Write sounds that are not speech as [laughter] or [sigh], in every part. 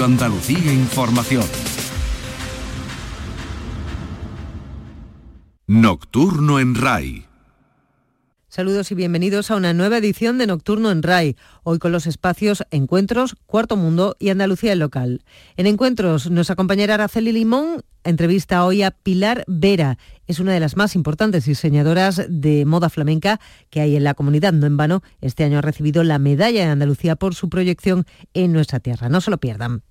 Andalucía Información. Nocturno en RAI. Saludos y bienvenidos a una nueva edición de Nocturno en RAI, hoy con los espacios Encuentros, Cuarto Mundo y Andalucía Local. En Encuentros nos acompañará Araceli Limón, entrevista hoy a Pilar Vera. Es una de las más importantes diseñadoras de moda flamenca que hay en la comunidad. No en vano, este año ha recibido la medalla de Andalucía por su proyección en nuestra tierra. No se lo pierdan.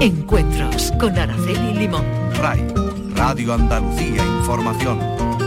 Encuentros con Araceli Limón. RAI, Radio Andalucía Información.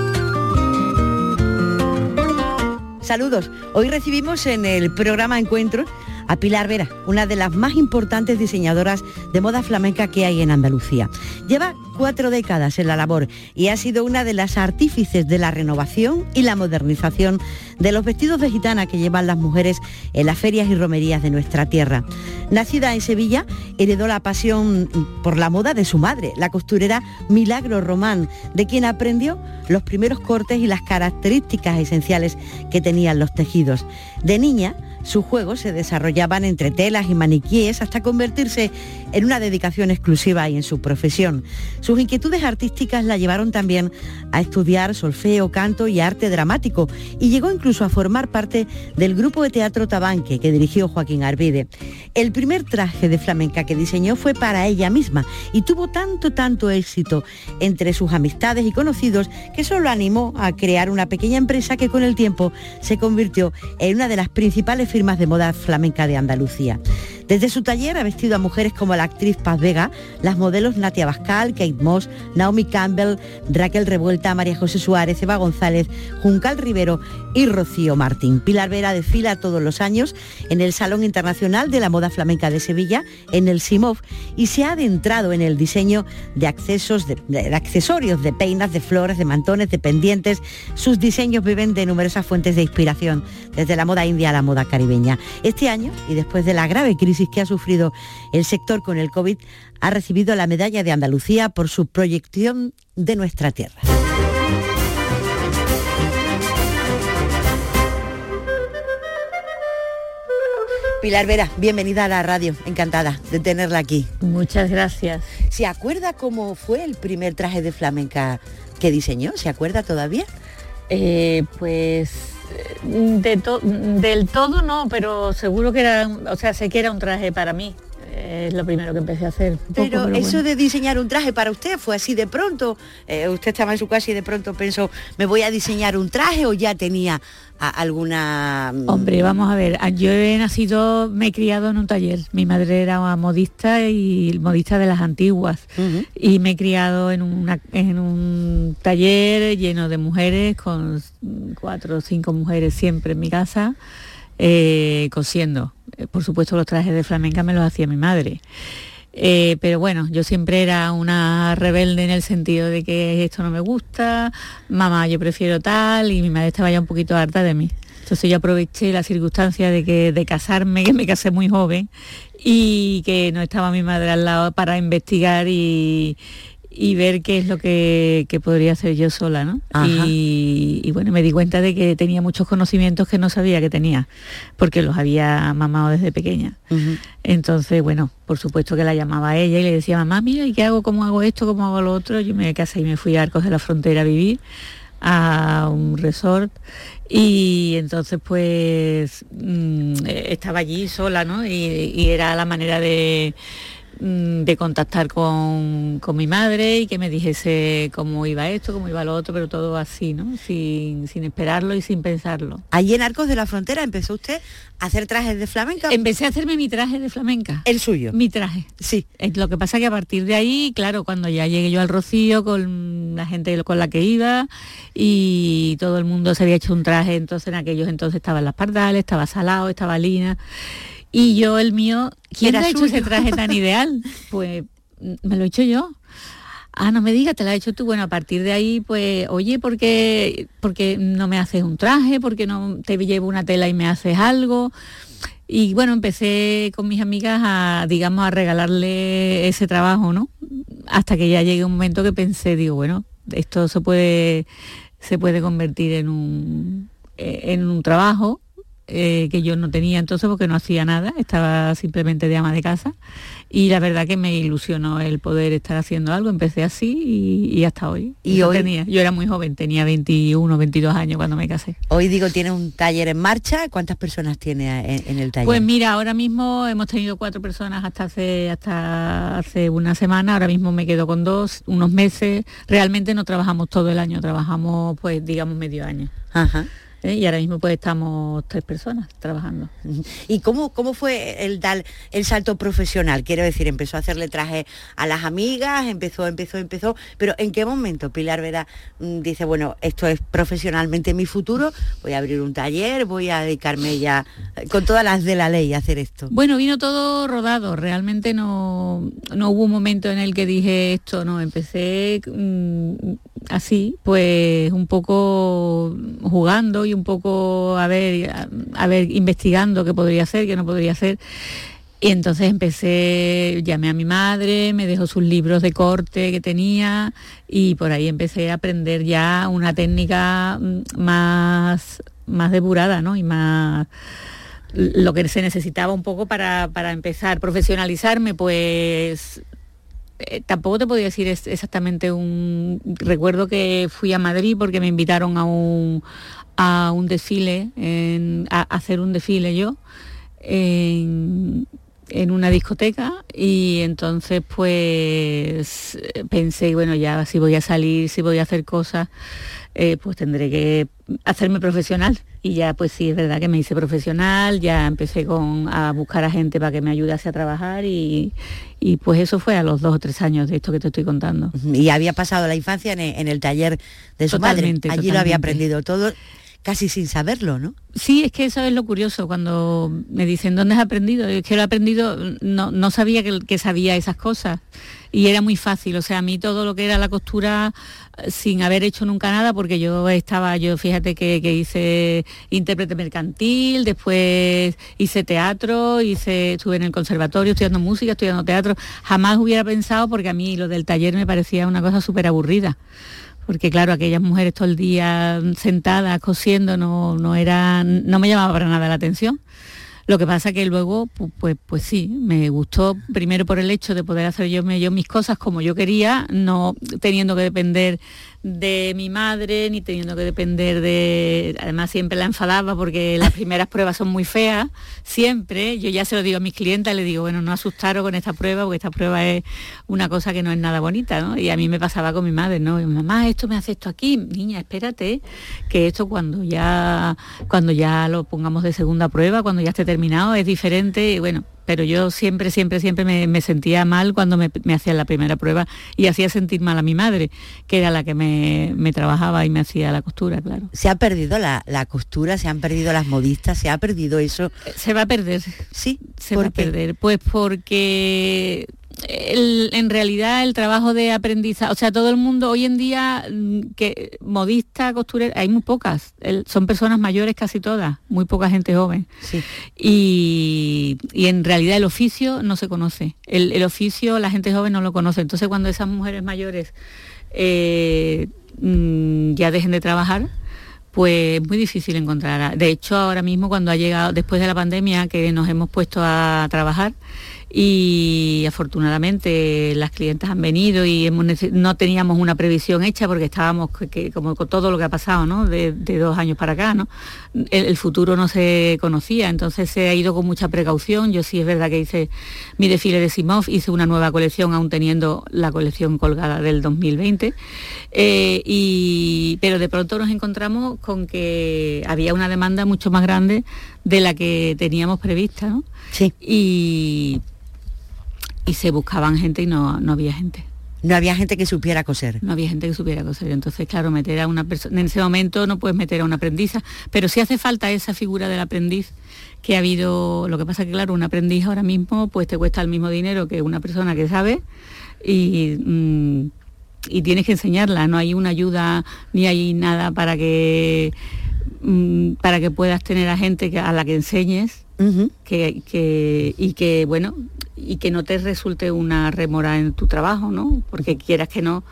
Saludos. Hoy recibimos en el programa Encuentro a Pilar Vera, una de las más importantes diseñadoras de moda flamenca que hay en Andalucía. Lleva cuatro décadas en la labor y ha sido una de las artífices de la renovación y la modernización de los vestidos de gitana que llevan las mujeres en las ferias y romerías de nuestra tierra. Nacida en Sevilla, heredó la pasión por la moda de su madre, la costurera Milagro Román, de quien aprendió los primeros cortes y las características esenciales que tenían los tejidos. De niña, sus juegos se desarrollaban entre telas y maniquíes hasta convertirse en una dedicación exclusiva y en su profesión. Sus inquietudes artísticas la llevaron también a estudiar solfeo, canto y arte dramático y llegó incluso a formar parte del grupo de teatro Tabanque que dirigió Joaquín Arvide. El primer traje de flamenca que diseñó fue para ella misma y tuvo tanto, tanto éxito entre sus amistades y conocidos que solo animó a crear una pequeña empresa que con el tiempo se convirtió en una de las principales firmas de moda flamenca de Andalucía. Desde su taller ha vestido a mujeres como la actriz Paz Vega, las modelos Natia Bascal, Kate Moss, Naomi Campbell, Raquel Revuelta, María José Suárez, Eva González, Juncal Rivero y Rocío Martín. Pilar Vera desfila todos los años en el Salón Internacional de la Moda Flamenca de Sevilla, en el SIMOV, y se ha adentrado en el diseño de, accesorios, de peinas, de flores, de mantones, de pendientes. Sus diseños viven de numerosas fuentes de inspiración, desde la moda india a la moda caribeña. Este año, y después de la grave crisis que ha sufrido el sector con el COVID, ha recibido la medalla de Andalucía por su proyección de nuestra tierra. Pilar Vera, bienvenida a la radio, encantada de tenerla aquí. Muchas gracias. ¿Se acuerda cómo fue el primer traje de flamenca que diseñó? ¿Se acuerda todavía? Eh, pues de del todo no, pero seguro que era, o sea, sé que era un traje para mí. Es lo primero que empecé a hacer. pero, eso de diseñar un traje para usted fue así de pronto. Eh, usted estaba en su casa y de pronto pensó, me voy a diseñar un traje o ya tenía alguna... Mm, Hombre, vamos a ver, yo he nacido, me he criado en un taller. Mi madre era modista y modista de las antiguas. Y me he criado en, en un taller lleno de mujeres, con cuatro o cinco mujeres siempre en mi casa, eh, cosiendo. Eh, por supuesto los trajes de flamenca me los hacía mi madre. Eh, pero bueno, yo siempre era una rebelde en el sentido de que esto no me gusta, mamá, yo prefiero tal, y mi madre estaba ya un poquito harta de mí. Entonces yo aproveché la circunstancia de que de casarme, que me casé muy joven, y que no estaba mi madre al lado para investigar y, y ver qué es lo que, podría hacer yo sola, ¿no? Y, bueno, me di cuenta de que tenía muchos conocimientos que no sabía que tenía, porque los había mamado desde pequeña. Entonces, bueno, por supuesto que la llamaba a ella y le decía, mamá, mira, ¿y qué hago? ¿Cómo hago esto? ¿Cómo hago lo otro? Yo me casé y me fui a Arcos de la Frontera a vivir a un resort y entonces pues mm, estaba allí sola, ¿no? y era la manera de de contactar con, mi madre y que me dijese cómo iba esto, cómo iba lo otro, pero todo así, ¿no? Sin, esperarlo y sin pensarlo. Allí en Arcos de la Frontera empezó usted a hacer trajes de flamenca. Empecé a hacerme mi traje de flamenca. ¿El suyo? Mi traje. Sí. Lo que pasa que a partir de ahí, claro, cuando ya llegué yo al Rocío con la gente con la que iba y todo el mundo se había hecho un traje, entonces en aquellos entonces estaban las pardales, estaba Salado, estaba Lina y yo el mío, ¿quién ha hecho ese traje tan [laughs] ideal? Pues me lo he hecho yo. Ah, no me digas, te lo has hecho tú. Bueno, a partir de ahí, pues, oye, ¿por qué, porque no me haces un traje? ¿Por qué no te llevo una tela y me haces algo? Y bueno, empecé con mis amigas a, digamos, a regalarle ese trabajo, ¿no? Hasta que ya llegué un momento que pensé, digo, bueno, esto se puede, se puede convertir en un, en un trabajo eh, que yo no tenía entonces porque no hacía nada, estaba simplemente de ama de casa y la verdad que me ilusionó el poder estar haciendo algo, empecé así y, hasta hoy. Y hoy tenía, yo era muy joven, tenía 21, 22 años cuando me casé. Hoy digo, tiene un taller en marcha, ¿cuántas personas tiene en, el taller? Pues mira, ahora mismo hemos tenido cuatro personas hasta hace, hasta hace una semana, ahora mismo me quedo con dos, unos meses, realmente no trabajamos todo el año, trabajamos pues digamos medio año. Ajá. ¿Eh? y ahora mismo pues estamos tres personas trabajando. [laughs] ¿Y cómo, cómo fue el, dar el salto profesional? Quiero decir, empezó a hacerle traje a las amigas, empezó, empezó, empezó, pero ¿en qué momento Pilar Vera mm, dice, bueno, esto es profesionalmente mi futuro, voy a abrir un taller, voy a dedicarme ya eh, con todas las de la ley a hacer esto? Bueno, vino todo rodado, realmente no, no hubo un momento en el que dije esto, no, empecé mm, así, pues un poco jugando y un poco a ver, a, ver, investigando qué podría hacer, qué no podría hacer. Y entonces empecé, llamé a mi madre, me dejó sus libros de corte que tenía y por ahí empecé a aprender ya una técnica mm, más, más depurada, ¿no? Y más lo que se necesitaba un poco para, para empezar profesionalizarme, pues eh, tampoco te podía decir exactamente un... Recuerdo que fui a Madrid porque me invitaron a un, a un desfile, a, hacer un desfile yo, en, una discoteca y entonces pues pensé, bueno, ya si voy a salir, si voy a hacer cosas, eh, pues tendré que hacerme profesional. Y ya pues sí, es verdad que me hice profesional, ya empecé con, a buscar a gente para que me ayudase a trabajar y, pues eso fue a los dos o tres años de esto que te estoy contando. Y había pasado la infancia en, el taller de su madre, allí lo había aprendido todo casi sin saberlo, ¿no? Sí, es que eso es lo curioso, cuando me dicen, ¿dónde has aprendido? Es que lo he aprendido, no, no sabía que, sabía esas cosas y era muy fácil, o sea, a mí todo lo que era la costura eh, sin haber hecho nunca nada, porque yo estaba, yo fíjate que, hice intérprete mercantil, después hice teatro, hice, estuve en el conservatorio estudiando música, estudiando teatro, jamás hubiera pensado, porque a mí lo del taller me parecía una cosa súper aburrida porque claro, aquellas mujeres todo el día sentadas cosiendo no, no, era, no me llamaba para nada la atención. Lo que pasa que luego, pues, pues, sí, me gustó primero por el hecho de poder hacer yo, yo mis cosas como yo quería, no teniendo que depender de mi madre, ni teniendo que depender de... Además siempre la enfadaba porque las primeras pruebas son muy feas, siempre. Yo ya se lo digo a mis clientes, le digo, bueno, no asustaros con esta prueba, porque esta prueba es una cosa que no es nada bonita, ¿no? Y a mí me pasaba con mi madre, ¿no? mamá, esto me hace esto aquí, niña, espérate, que esto cuando ya, cuando ya lo pongamos de segunda prueba, cuando ya esté terminado, es diferente, y bueno, pero yo siempre, siempre, siempre me, sentía mal cuando me, hacían la primera prueba y hacía sentir mal a mi madre, que era la que me, trabajaba y me hacía la costura, claro. ¿Se ha perdido la, costura? ¿Se han perdido las modistas? ¿Se ha perdido eso? Se va a perder. Sí, se va a perder. Pues porque en realidad el trabajo de aprendizaje, o sea, todo el mundo hoy en día, mm, que modista, costurera, hay muy pocas, son personas mayores casi todas, muy poca gente joven. Y, en realidad el oficio no se conoce, el, oficio la gente joven no lo conoce, entonces cuando esas mujeres mayores eh, mm, ya dejen de trabajar, pues es muy difícil encontrar. De hecho, ahora mismo cuando ha llegado, después de la pandemia, que nos hemos puesto a trabajar, y afortunadamente las clientes han venido y no teníamos una previsión hecha porque estábamos como con todo lo que ha pasado ¿no? de, dos años para acá ¿no? el, futuro no se conocía entonces se ha ido con mucha precaución yo sí es verdad que hice mi desfile de Simov hice una nueva colección aún teniendo la colección colgada del 2020 eh, y, pero de pronto nos encontramos con que había una demanda mucho más grande de la que teníamos prevista ¿no? sí. y y se buscaban gente y no, no había gente. No había gente que supiera coser. No había gente que supiera coser. Entonces, claro, meter a una persona, en ese momento no puedes meter a una aprendiza, pero sí hace falta esa figura del aprendiz que ha habido, lo que pasa que claro, un aprendiz ahora mismo pues te cuesta el mismo dinero que una persona que sabe y, mm, y tienes que enseñarla, no hay una ayuda ni hay nada para que mm, para que puedas tener a gente que, a la que enseñes que, que, y que bueno y que no te resulte una remora en tu trabajo, ¿no? Porque quieras que no,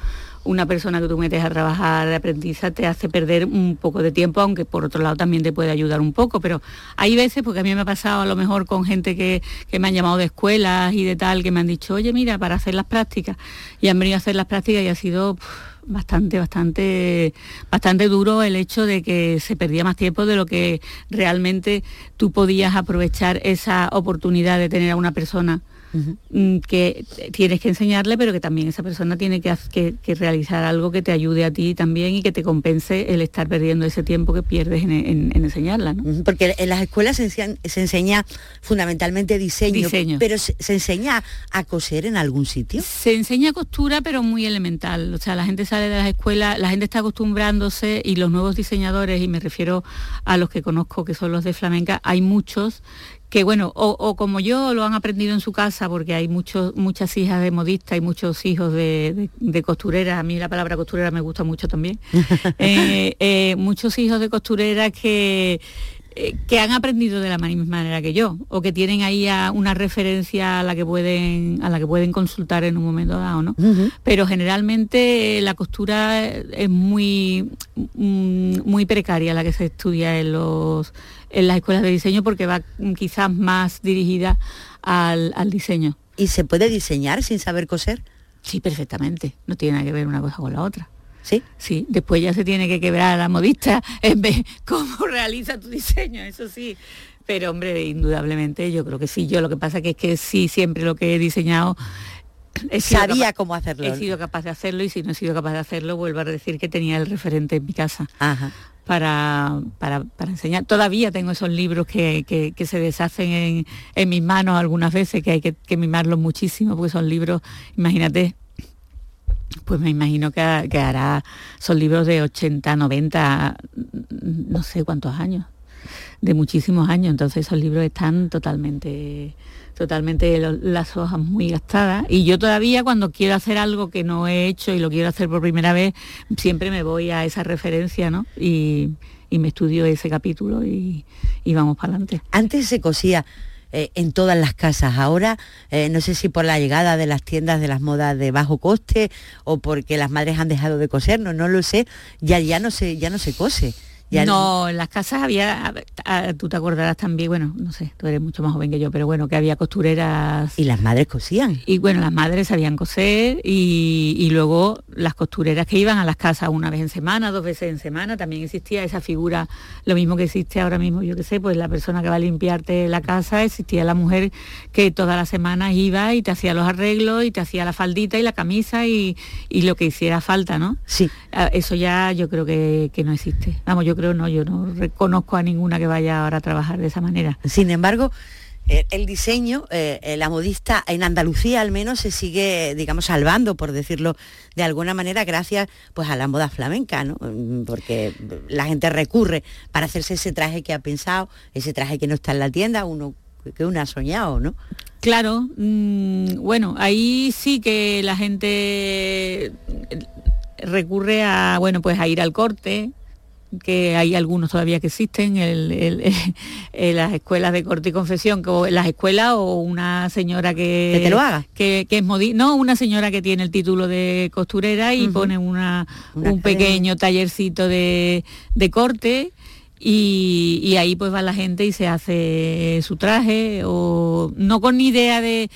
una persona que tú metes a trabajar de aprendiza te hace perder un poco de tiempo, aunque por otro lado también te puede ayudar un poco. Pero hay veces, porque a mí me ha pasado a lo mejor con gente que, me han llamado de escuelas y de tal, que me han dicho, oye, mira, para hacer las prácticas, y han venido a hacer las prácticas y ha sido bastante, bastante, bastante duro el hecho de que se perdía más tiempo de lo que realmente tú podías aprovechar esa oportunidad de tener a una persona Mm, que tienes que enseñarle, pero que también esa persona tiene que, que, realizar algo que te ayude a ti también y que te compense el estar perdiendo ese tiempo que pierdes en, enseñarla. Porque en las escuelas se enseña, fundamentalmente diseño, pero se, enseña a coser en algún sitio. Se enseña costura, pero muy elemental. O sea, la gente sale de las escuelas, la gente está acostumbrándose y los nuevos diseñadores, y me refiero a los que conozco que son los de flamenca, hay muchos que bueno, o, como yo lo han aprendido en su casa, porque hay muchos, muchas hijas de modistas y muchos hijos de, costureras, a mí la palabra costurera me gusta mucho también, [laughs] eh, eh, muchos hijos de costureras que, eh, que han aprendido de la misma manera que yo o que tienen ahí una referencia a la que pueden a la que pueden consultar en un momento dado no pero generalmente la costura es muy mm, muy precaria la que se estudia en los en las escuelas de diseño porque va quizás más dirigida al, diseño. ¿Y se puede diseñar sin saber coser? Sí, perfectamente. No tiene nada que ver una cosa con la otra. ¿Sí? Sí, después ya se tiene que quebrar a la modista en vez cómo [laughs] realiza tu diseño, eso sí. Pero hombre, indudablemente yo creo que sí. Yo lo que pasa que es que sí, siempre lo que he diseñado sabía cómo hacerlo. He sido capaz de hacerlo y si no he sido capaz de hacerlo, vuelvo a decir que tenía el referente en mi casa. Ajá para, para, enseñar. Todavía tengo esos libros que, que, se deshacen en, en, mis manos algunas veces, que hay que, que, mimarlos muchísimo, porque son libros, imagínate, pues me imagino que, hará, son libros de 80, 90, no sé cuántos años, de muchísimos años, entonces esos libros están totalmente totalmente las hojas muy gastadas y yo todavía cuando quiero hacer algo que no he hecho y lo quiero hacer por primera vez, siempre me voy a esa referencia ¿no? y, me estudio ese capítulo y, vamos para adelante. Antes se cosía eh, en todas las casas. Ahora, eh, no sé si por la llegada de las tiendas de las modas de bajo coste o porque las madres han dejado de coser, no, no lo sé, ya, ya, no, se, ya no se cose no, en las casas había, tú te acordarás también, bueno, no sé, tú eres mucho más joven que yo, pero bueno, que había costureras. Y las madres cosían. Y bueno, las madres sabían coser y, luego las costureras que iban a las casas una vez en semana, dos veces en semana, también existía esa figura, lo mismo que existe ahora mismo, yo qué sé, pues la persona que va a limpiarte la casa, existía la mujer que todas las semanas iba y te hacía los arreglos y te hacía la faldita y la camisa y, lo que hiciera falta, ¿no? Sí. Ah, eso ya yo creo que, que no existe. Vamos, yo creo no, yo no reconozco a ninguna que vaya ahora a trabajar de esa manera. Sin embargo, eh, el diseño, eh, eh, la modista en Andalucía al menos se sigue, digamos, salvando, por decirlo de alguna manera, gracias pues a la moda flamenca, ¿no? Mm, porque la gente recurre para hacerse ese traje que ha pensado, ese traje que no está en la tienda, uno que uno ha soñado, ¿no? Claro, mm, bueno, ahí sí que la gente recurre a, bueno, pues a ir al corte, que hay algunos todavía que existen, en [laughs] las escuelas de corte y confesión, que las escuelas o una señora que, te lo haga. Que, es modi no, una señora que tiene el título de costurera y pone una, un pequeño tallercito de, de corte y, ahí pues va la gente y se hace su traje, o no con idea de,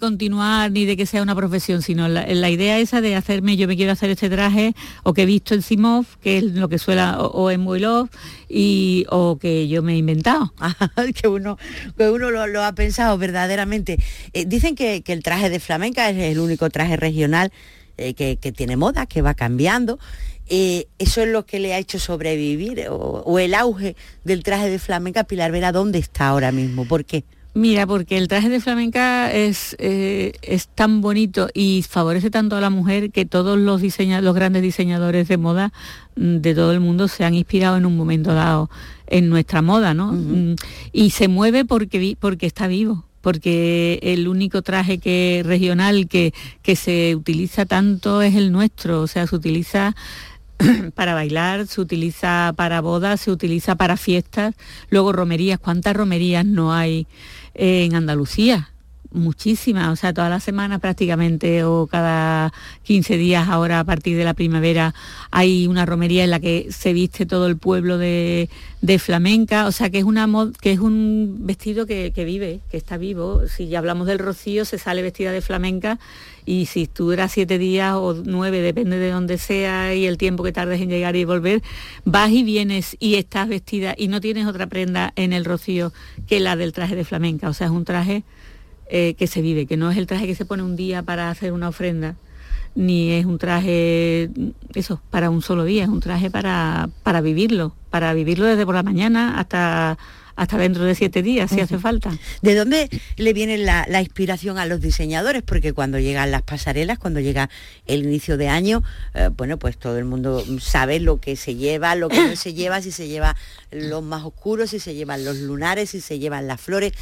continuar ni de que sea una profesión, sino la, idea esa de hacerme, yo me quiero hacer este traje, o que he visto en Simov, que es lo que suela, o, en Moilov, y, o que yo me he inventado. [laughs] que uno, que uno lo, ha pensado verdaderamente. Eh, dicen que, el traje de flamenca es el único traje regional eh, que, que tiene moda, que va cambiando eh, eso es lo que le ha hecho sobrevivir o, el auge del traje de flamenca Pilar Vera, ¿dónde está ahora mismo? ¿Por qué? Mira, porque el traje de flamenca es, eh, es tan bonito y favorece tanto a la mujer que todos los, los grandes diseñadores de moda mm, de todo el mundo se han inspirado en un momento dado en nuestra moda, ¿no? Mm, y se mueve porque, porque está vivo porque el único traje que regional que, que se utiliza tanto es el nuestro, o sea, se utiliza [clears throat] para bailar, se utiliza para bodas, se utiliza para fiestas, luego romerías, ¿cuántas romerías no hay en Andalucía? Muchísimas, o sea, todas las semanas prácticamente o cada 15 días ahora a partir de la primavera hay una romería en la que se viste todo el pueblo de, flamenca, o sea, que es, una que es un vestido que, vive, que está vivo. Si ya hablamos del rocío, se sale vestida de flamenca y si eras siete días o nueve, depende de dónde sea y el tiempo que tardes en llegar y volver, vas y vienes y estás vestida y no tienes otra prenda en el rocío que la del traje de flamenca, o sea, es un traje eh, que se vive, que no es el traje que se pone un día para hacer una ofrenda, ni es un traje, eso, para un solo día, es un traje para, para vivirlo, para vivirlo desde por la mañana hasta hasta dentro de siete días, si hace falta. ¿De dónde le viene la, inspiración a los diseñadores? Porque cuando llegan las pasarelas, cuando llega el inicio de año, eh, bueno, pues todo el mundo sabe lo que se lleva, lo que no se [coughs] lleva, si se lleva los más oscuros, si se llevan los lunares, si se llevan las flores.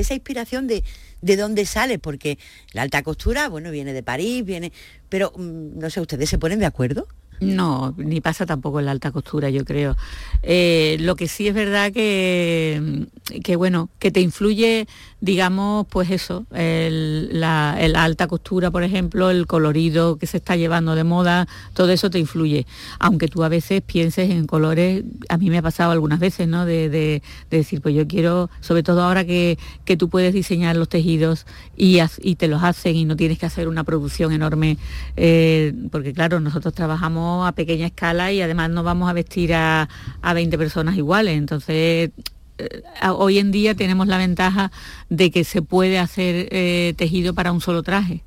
Esa inspiración de, de dónde sale, porque la alta costura, bueno, viene de París, viene, pero mm, no sé, ¿ustedes se ponen de acuerdo? No, ni pasa tampoco en la alta costura, yo creo. Eh, lo que sí es verdad que, que, bueno, que te influye, digamos, pues eso, la, alta costura, por ejemplo, el colorido que se está llevando de moda, todo eso te influye. Aunque tú a veces pienses en colores, a mí me ha pasado algunas veces, ¿no? De, decir, pues yo quiero, sobre todo ahora que, que tú puedes diseñar los tejidos y, y, te los hacen y no tienes que hacer una producción enorme, eh, porque claro, nosotros trabajamos a pequeña escala y además no vamos a vestir a, 20 personas iguales. Entonces, eh, hoy en día tenemos la ventaja de que se puede hacer eh, tejido para un solo traje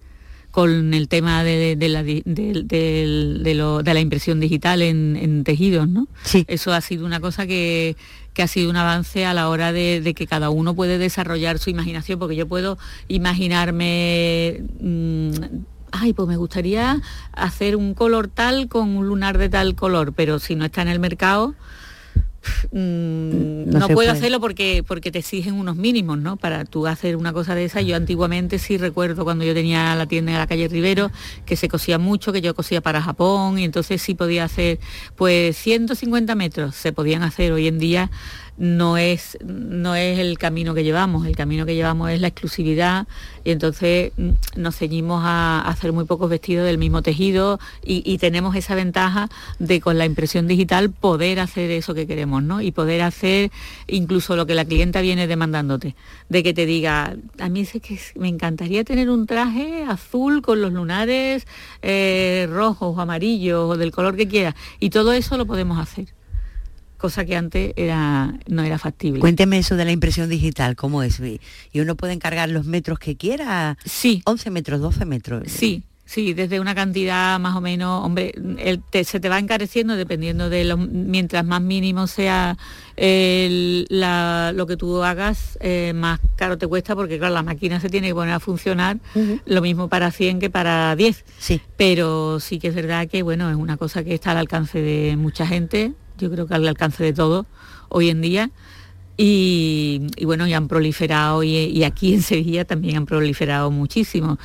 con el tema de, la, de, la, impresión digital en, tejidos, ¿no? Sí. Eso ha sido una cosa que, ha sido un avance a la hora de, que cada uno puede desarrollar su imaginación, porque yo puedo imaginarme mm, ay, pues me gustaría hacer un color tal con un lunar de tal color, pero si no está en el mercado, mm, no, puedo hacerlo porque, porque te exigen unos mínimos, ¿no? Para tú hacer una cosa de esa. Yo antiguamente sí recuerdo cuando yo tenía la tienda en la calle Rivero, que se cosía mucho, que yo cosía para Japón, y entonces sí podía hacer, pues 150 metros se podían hacer. Hoy en día no es, no es el camino que llevamos, el camino que llevamos es la exclusividad y entonces mm, nos ceñimos a, hacer muy pocos vestidos del mismo tejido y, tenemos esa ventaja de con la impresión digital poder hacer eso que queremos, ¿no? Y poder hacer incluso lo que la clienta viene demandándote, de que te diga, a mí es que me encantaría tener un traje azul con los lunares eh, rojos o amarillos o del color que quiera y todo eso lo podemos hacer cosa que antes era, no era factible. Cuénteme eso de la impresión digital, ¿cómo es? ¿Y uno puede encargar los metros que quiera? Sí. 11 metros, 12 metros. Sí, Sí, desde una cantidad más o menos, hombre, se te va encareciendo dependiendo de lo, mientras más mínimo sea lo que tú hagas, eh, más caro te cuesta porque claro, la máquina se tiene que poner a funcionar, lo mismo para 100 que para 10. Sí. Pero sí que es verdad que bueno, es una cosa que está al alcance de mucha gente, yo creo que al alcance de todo hoy en día. Y, bueno, y han proliferado y, aquí en Sevilla también han proliferado muchísimo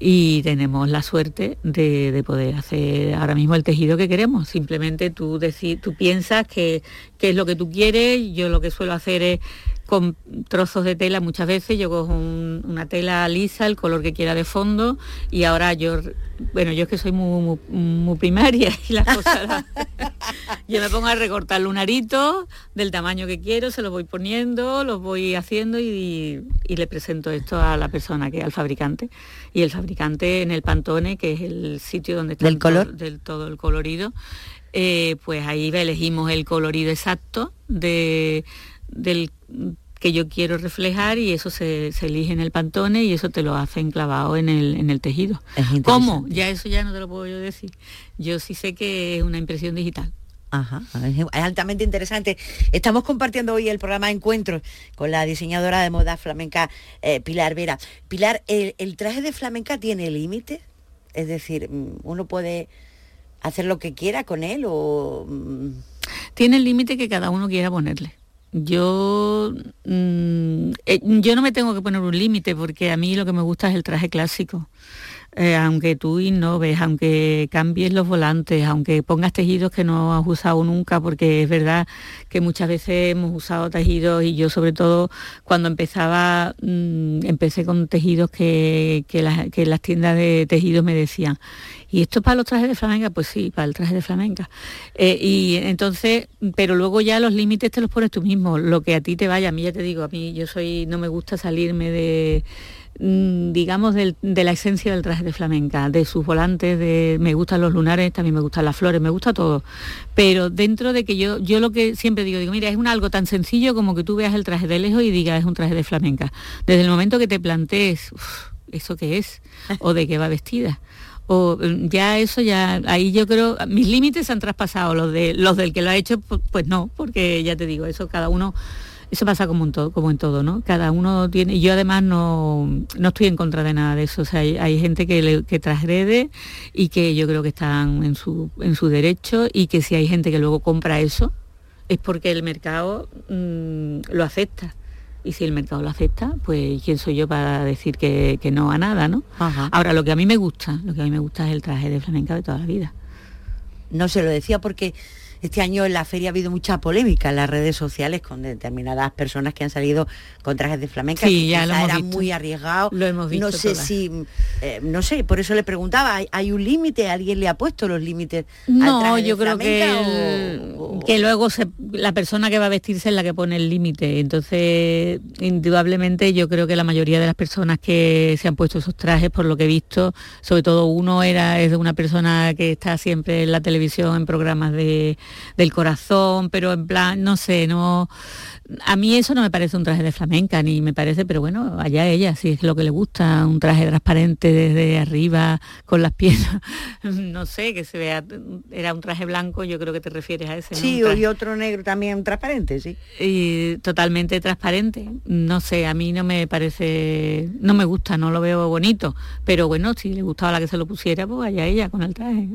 y tenemos la suerte de, poder hacer ahora mismo el tejido que queremos. Simplemente tú, tú piensas que, que, es lo que tú quieres, yo lo que suelo hacer es con trozos de tela muchas veces, yo cojo una tela lisa, el color que quiera de fondo y ahora yo, bueno, yo es que soy muy, muy, primaria y las cosas, [laughs] yo me pongo a recortar lunaritos del tamaño que quiero, se los voy poniendo, los voy haciendo y, le presento esto a la persona, que al fabricante. Y el fabricante en el Pantone, que es el sitio donde está ¿Del color? del todo el colorido, eh, pues ahí elegimos el colorido exacto de del que yo quiero reflejar y eso se, elige en el pantone y eso te lo hacen clavado en el, en el tejido. ¿Cómo? Ya eso ya no te lo puedo yo decir. Yo sí sé que es una impresión digital. Ajá, es altamente interesante. Estamos compartiendo hoy el programa Encuentros con la diseñadora de moda flamenca eh, Pilar Vera. Pilar, ¿el, traje de flamenca tiene límites? Es decir, mm, ¿uno puede hacer lo que quiera con él o...? Mm? Tiene el límite que cada uno quiera ponerle. Yo, mm, eh, yo no me tengo que poner un límite porque a mí lo que me gusta es el traje clásico. Eh, aunque tú innoves, aunque cambies los volantes, aunque pongas tejidos que no has usado nunca, porque es verdad que muchas veces hemos usado tejidos y yo sobre todo cuando empezaba, mm, empecé con tejidos que, que, las tiendas de tejidos me decían, ¿y esto es para los trajes de flamenca? Pues sí, para el traje de flamenca. Eh, y entonces, pero luego ya los límites te los pones tú mismo, lo que a ti te vaya, a mí ya te digo, a mí yo soy, no me gusta salirme de Mm, digamos, de la esencia del traje de flamenca, de sus volantes, de me gustan los lunares, también me gustan las flores, me gusta todo. Pero dentro de que yo, yo lo que siempre digo, digo, mira, es un algo tan sencillo como que tú veas el traje de lejos y digas es un traje de flamenca. Desde el momento que te plantees, ¿eso qué es? ¿O de qué va vestida? o mm, ya eso ya ahí yo creo mis límites han traspasado los de los del que lo ha hecho pues no porque ya te digo eso cada uno eso pasa como en todo, como en todo, ¿no? Cada uno tiene, yo además no, no estoy en contra de nada de eso, o sea, hay, gente que, que transgrede y que yo creo que están en su, en su derecho y que si hay gente que luego compra eso, es porque el mercado mm, lo acepta. Y si el mercado lo acepta, pues quién soy yo para decir que, no a nada, ¿no? Ahora, lo que a mí me gusta, lo que a mí me gusta es el traje de flamenca de toda la vida. No se lo decía porque este año en la feria ha habido mucha polémica en las redes sociales con determinadas personas que han salido con trajes de flamenca sí, ya lo era muy arriesgado. Lo hemos visto no sé si, eh, no sé, por eso le preguntaba, ¿hay, un límite? ¿Alguien le ha puesto los límites? No, yo creo que, que luego la persona que va a vestirse es la que pone el límite. Entonces, indudablemente yo creo que la mayoría de las personas que se han puesto esos trajes, por lo que he visto, sobre todo uno era es de una persona que está siempre en la televisión en programas de del corazón, pero en plan, no sé, no a mí eso no me parece un traje de flamenca, ni me parece, pero bueno, allá ella, si es lo que le gusta, un traje transparente desde arriba, con las piernas, [laughs] no sé, que se vea, era un traje blanco, yo creo que te refieres a ese. Sí, y otro negro también transparente, sí. Y totalmente transparente, no sé, a mí no me parece, no me gusta, no lo veo bonito, pero bueno, si le gustaba la que se lo pusiera, pues allá ella con el traje.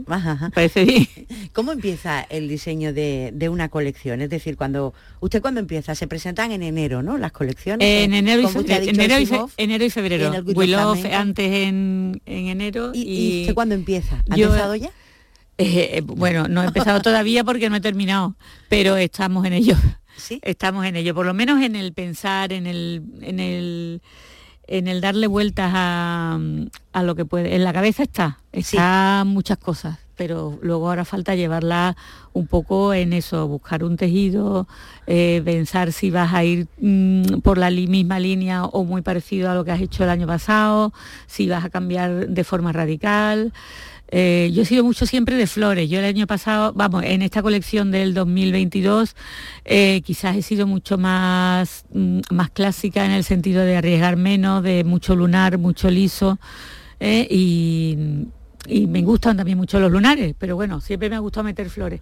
Parece bien. ¿Cómo empieza el diseño de, de una colección? Es decir, cuando usted cuando empieza se presentan en enero, ¿no? Las colecciones. En enero, y, enero, y, enero y febrero. En antes en, enero. ¿Y, y, cuándo empieza? ¿Ha empezado ya? Eh, eh, bueno, no he empezado todavía porque no he terminado, pero estamos en ello. ¿Sí? Estamos en ello, por lo menos en el pensar, en el, en el, en el darle vueltas a, a lo que puede. En la cabeza está, está muchas cosas pero luego ahora falta llevarla un poco en eso, buscar un tejido, eh, pensar si vas a ir mm, por la misma línea o muy parecido a lo que has hecho el año pasado, si vas a cambiar de forma radical. Eh, yo he sido mucho siempre de flores. Yo el año pasado, vamos, en esta colección del 2022, eh, quizás he sido mucho más, mm, más clásica en el sentido de arriesgar menos, de mucho lunar, mucho liso. y, y me gustan también mucho los lunares, pero bueno, siempre me ha gustado meter flores.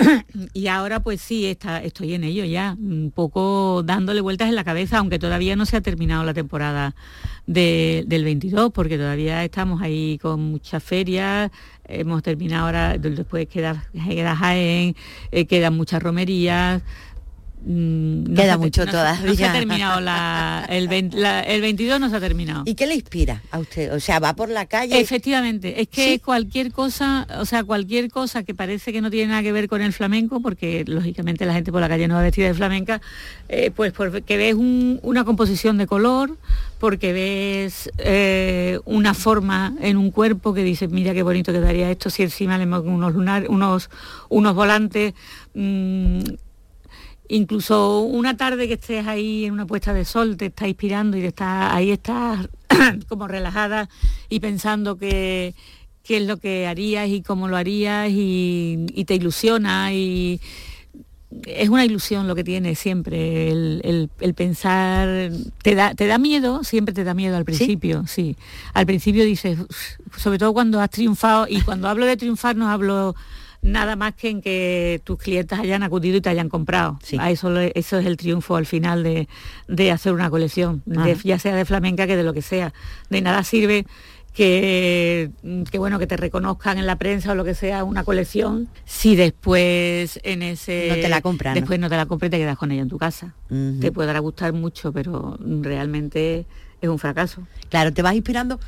[coughs] y ahora pues sí, está, estoy en ello ya, un poco dándole vueltas en la cabeza, aunque todavía no se ha terminado la temporada del 22, porque todavía estamos ahí con muchas ferias, hemos terminado ahora, después queda, queda Jaén, eh, quedan muchas romerías, Mm, Queda mucho todavía. Ha terminado la, el, 22 no se ha terminado. ¿Y qué le inspira a usted? O sea, va por la calle. Efectivamente, es que cualquier cosa, o sea, cualquier cosa que parece que no tiene nada que ver con el flamenco, porque lógicamente la gente por la calle no va vestida de flamenca, eh, pues porque ves una composición de color, porque ves eh, una forma en un cuerpo que dices, mira qué bonito quedaría esto si encima le unos lunar, unos, unos volantes. Mm, incluso una tarde que estés ahí en una puesta de sol, te está inspirando y está, ahí estás [clears throat] como relajada y pensando que qué es lo que harías y cómo lo harías y, te ilusiona y es una ilusión lo que tiene siempre el, pensar te da te da miedo siempre te da miedo al principio ¿Sí? al principio dices sobre todo cuando has triunfado y cuando hablo de triunfar no hablo nada más que en que tus clientes hayan acudido y te hayan comprado. A eso, eso es el triunfo al final de, hacer una colección, ya sea de flamenca que de lo que sea. De nada sirve que, que, bueno que te reconozcan en la prensa o lo que sea una colección si después en ese no te la compran después no, te la compras y te quedas con ella en tu casa. Te podrá gustar mucho pero realmente es un fracaso. Claro te vas inspirando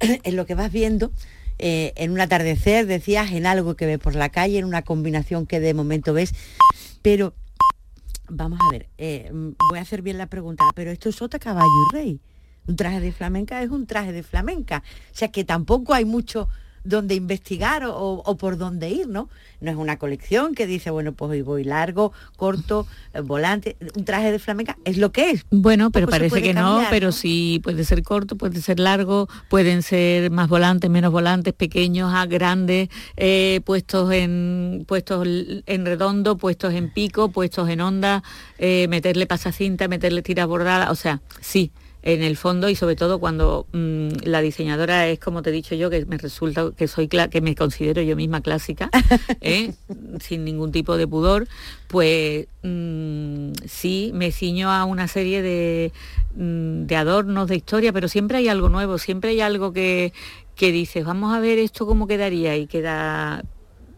en lo que vas viendo, eh, en un atardecer, decías, en algo que ves por la calle, en una combinación que de momento ves, pero vamos a ver, eh, voy a hacer bien la pregunta, pero esto es otra caballo y rey. Un traje de flamenca es un traje de flamenca. O sea que tampoco hay mucho donde investigar o, por dónde ir, ¿no? No es una colección que dice, bueno, pues hoy voy largo, corto, eh, volante, un traje de flamenca, es lo que es. Bueno, pero parece que no, pero sí puede ser corto, puede ser largo, pueden ser más volantes, menos volantes, pequeños a grandes, eh, puestos en puestos en redondo, puestos en pico, puestos en onda, eh, meterle pasacinta, meterle tira bordada, o sea, sí en el fondo y sobre todo cuando mm, la diseñadora es como te he dicho yo que me resulta que soy que me considero yo misma clásica [laughs] ¿eh? sin ningún tipo de pudor pues mm, sí me ciño a una serie de, mm, de adornos de historia pero siempre hay algo nuevo siempre hay algo que que dices vamos a ver esto cómo quedaría y queda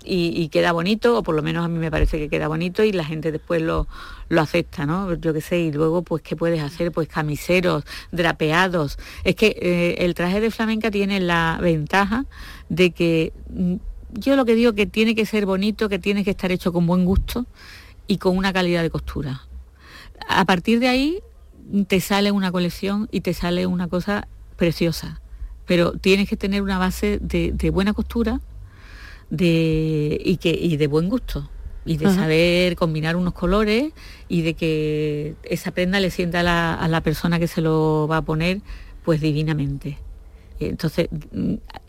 y, queda bonito, o por lo menos a mí me parece que queda bonito y la gente después lo, lo acepta, ¿no? Yo qué sé, y luego pues qué puedes hacer, pues camiseros, drapeados. Es que eh, el traje de flamenca tiene la ventaja de que mm, yo lo que digo que tiene que ser bonito, que tiene que estar hecho con buen gusto y con una calidad de costura. A partir de ahí te sale una colección y te sale una cosa preciosa, pero tienes que tener una base de buena costura, de, y, que, y de buen gusto y de saber combinar unos colores y de que esa prenda le sienta a la, persona que se lo va a poner pues divinamente. Entonces,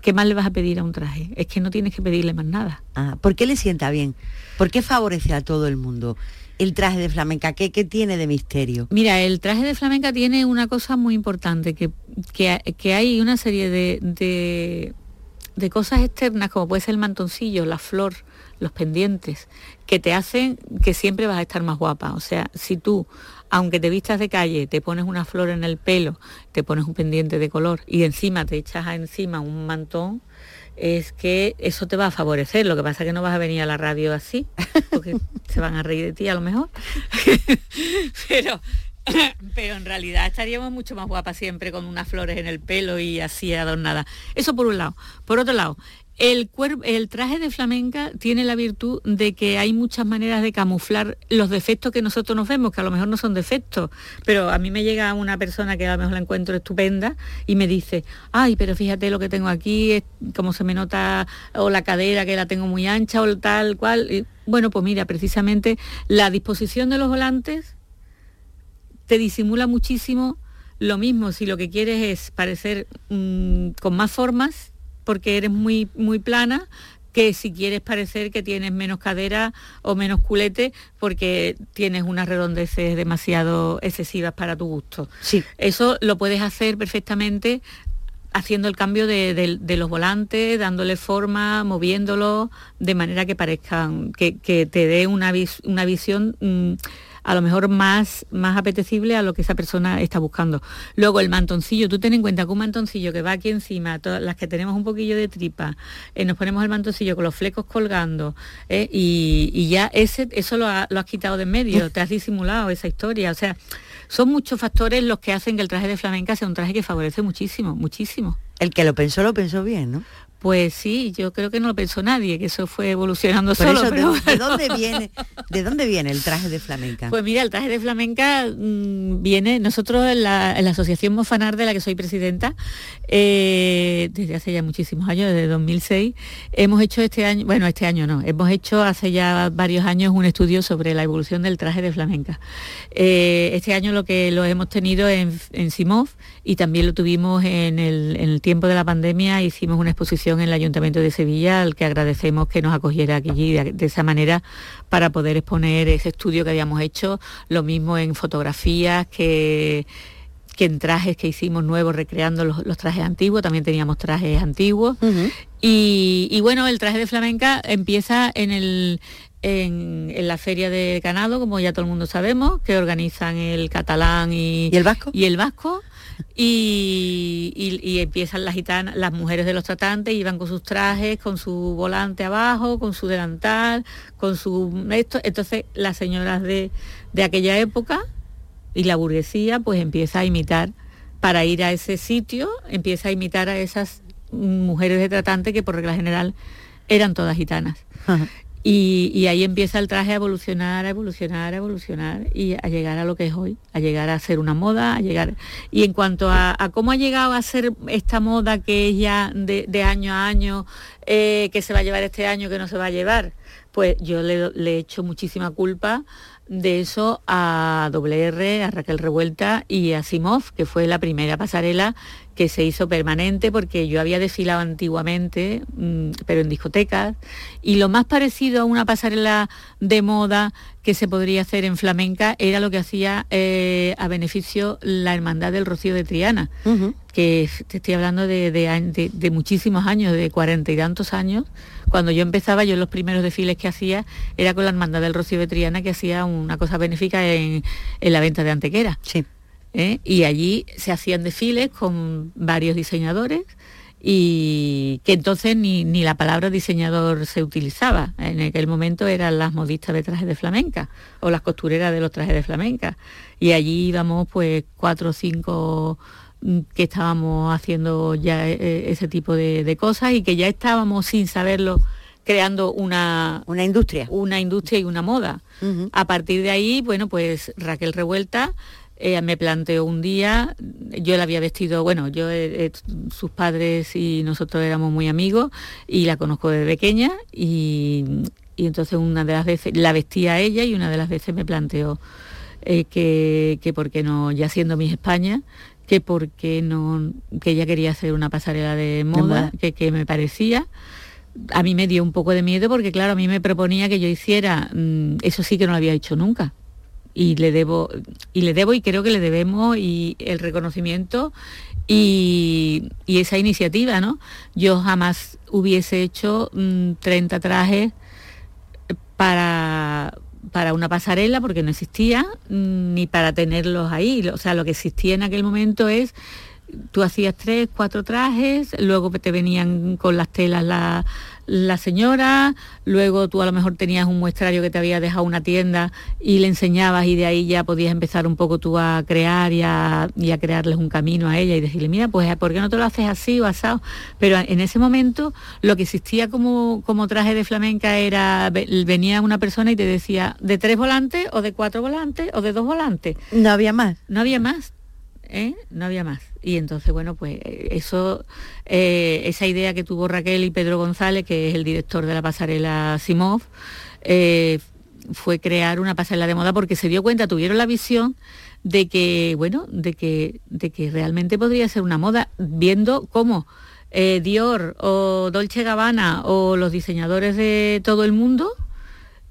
¿qué más le vas a pedir a un traje? Es que no tienes que pedirle más nada. Ah, ¿Por qué le sienta bien? ¿Por qué favorece a todo el mundo? el traje de flamenca? ¿Qué, tiene de misterio? Mira, el traje de flamenca tiene una cosa muy importante, que, que, hay una serie de, de cosas externas como puede ser el mantoncillo, la flor, los pendientes, que te hacen que siempre vas a estar más guapa. O sea, si tú, aunque te vistas de calle, te pones una flor en el pelo, te pones un pendiente de color y encima te echas encima un mantón, es que eso te va a favorecer. Lo que pasa es que no vas a venir a la radio así, porque [laughs] se van a reír de ti a lo mejor. [laughs] [laughs] Pero [laughs] pero en realidad estaríamos mucho más guapas siempre con unas flores en el pelo y así adornada. Eso por un lado. Por otro lado, el, el, traje de flamenca tiene la virtud de que hay muchas maneras de camuflar los defectos que nosotros nos vemos, que a lo mejor no son defectos, pero a mí me llega una persona que a lo mejor la encuentro estupenda y me dice, ay, pero fíjate lo que tengo aquí, es como se me nota, o la cadera que la tengo muy ancha, o tal cual. bueno, pues mira, precisamente la disposición de los volantes te disimula muchísimo lo mismo si lo que quieres es parecer mm, con más formas, porque eres muy, muy plana, que si quieres parecer que tienes menos cadera o menos culete porque tienes unas redondeces demasiado excesivas para tu gusto. Sí. Eso lo puedes hacer perfectamente haciendo el cambio de, los volantes, dándole forma, moviéndolo de manera que parezcan, que, te dé una, una visión mm, a lo mejor más, más apetecible a lo que esa persona está buscando. Luego el mantoncillo, tú ten en cuenta que un mantoncillo que va aquí encima, todas las que tenemos un poquillo de tripa, eh, nos ponemos el mantoncillo con los flecos colgando eh, y, ya ese, eso lo, lo has quitado de en medio, te has disimulado esa historia. O sea, son muchos factores los que hacen que el traje de flamenca sea un traje que favorece muchísimo, muchísimo. El que lo pensó, lo pensó bien, ¿no? Pues sí, yo creo que no lo pensó nadie, que eso fue evolucionando solo. ¿de, dónde [laughs] viene, ¿De dónde viene el traje de flamenca? Pues mira, el traje de flamenca mm, viene, nosotros en la, Asociación Mofanar, de la que soy presidenta, eh, desde hace ya muchísimos años, desde 2006, hemos hecho este año, bueno, este año no, hemos hecho hace ya varios años un estudio sobre la evolución del traje de flamenca. Eh, este año lo que lo hemos tenido en, en Simov y también lo tuvimos en el, en el tiempo de la pandemia, hicimos una exposición en el Ayuntamiento de Sevilla, al que agradecemos que nos acogiera aquí de, esa manera para poder exponer ese estudio que habíamos hecho, lo mismo en fotografías que que en trajes que hicimos nuevos recreando los, trajes antiguos, también teníamos trajes antiguos. y, bueno, el traje de flamenca empieza en el, en, la feria de ganado, como ya todo el mundo sabemos, que organizan el catalán y, el vasco. Y el vasco [laughs] y, empiezan las gitanas, las mujeres de los tratantes, iban con sus trajes, con su volante abajo, con su delantal, con su esto. Entonces las señoras de, aquella época y la burguesía pues empieza a imitar para ir a ese sitio empieza a imitar a esas mujeres de tratante que por regla general eran todas gitanas. Y, ahí empieza el traje a evolucionar, a evolucionar, a evolucionar y a llegar a lo que es hoy, a llegar a ser una moda, a llegar... Y en cuanto a, cómo ha llegado a ser esta moda que es ya de, año a año, eh, que se va a llevar este año, que no se va a llevar, pues yo le he hecho muchísima culpa de eso a WR, a Raquel Revuelta y a Simov, que fue la primera pasarela que se hizo permanente porque yo había desfilado antiguamente, mm, pero en discotecas, y lo más parecido a una pasarela de moda que se podría hacer en flamenca era lo que hacía eh, a beneficio la Hermandad del Rocío de Triana, que te estoy hablando de, de, muchísimos años, de cuarenta y tantos años. Cuando yo empezaba, yo los primeros desfiles que hacía era con la Hermandad del Rocío de Triana, que hacía una cosa benéfica en, en la venta de Antequera. Sí. ¿eh? y allí se hacían desfiles con varios diseñadores y que entonces ni, la palabra diseñador se utilizaba. En aquel momento eran las modistas de trajes de flamenca o las costureras de los trajes de flamenca. Y allí íbamos pues cuatro o cinco que estábamos haciendo ya eh, ese tipo de, cosas y que ya estábamos sin saberlo creando una, una industria. Una industria y una moda. A partir de ahí, bueno, pues Raquel Revuelta me planteó un día, yo la había vestido, bueno, yo eh, eh, sus padres y nosotros éramos muy amigos y la conozco desde pequeña y, entonces una de las veces la vestía a ella y una de las veces me planteó eh, que, que por qué no, ya siendo mis España, que porque no, que ella quería hacer una pasarela de moda, Que, que me parecía. A mí me dio un poco de miedo porque claro, a mí me proponía que yo hiciera, mm, eso sí que no lo había hecho nunca, y le debo y le debo y creo que le debemos y el reconocimiento y, esa iniciativa, ¿no? Yo jamás hubiese hecho 30 mm, trajes para, para una pasarela porque no existía, mm, ni para tenerlos ahí. O sea, lo que existía en aquel momento es tú hacías tres, cuatro trajes, luego te venían con las telas la, la señora, luego tú a lo mejor tenías un muestrario que te había dejado una tienda y le enseñabas y de ahí ya podías empezar un poco tú a crear y a, crearles un camino a ella y decirle, mira, pues ¿por qué no te lo haces así o asado? Pero en ese momento lo que existía como, como traje de flamenca era, venía una persona y te decía, de tres volantes o de cuatro volantes o de dos volantes. No había más. No había más. ¿eh? No había más. Y entonces, bueno, pues eso, eh, esa idea que tuvo Raquel y Pedro González, que es el director de la pasarela Simov, eh, fue crear una pasarela de moda porque se dio cuenta, tuvieron la visión de que, bueno, de que, de que realmente podría ser una moda, viendo cómo Dior o Dolce Gabbana o los diseñadores de todo el mundo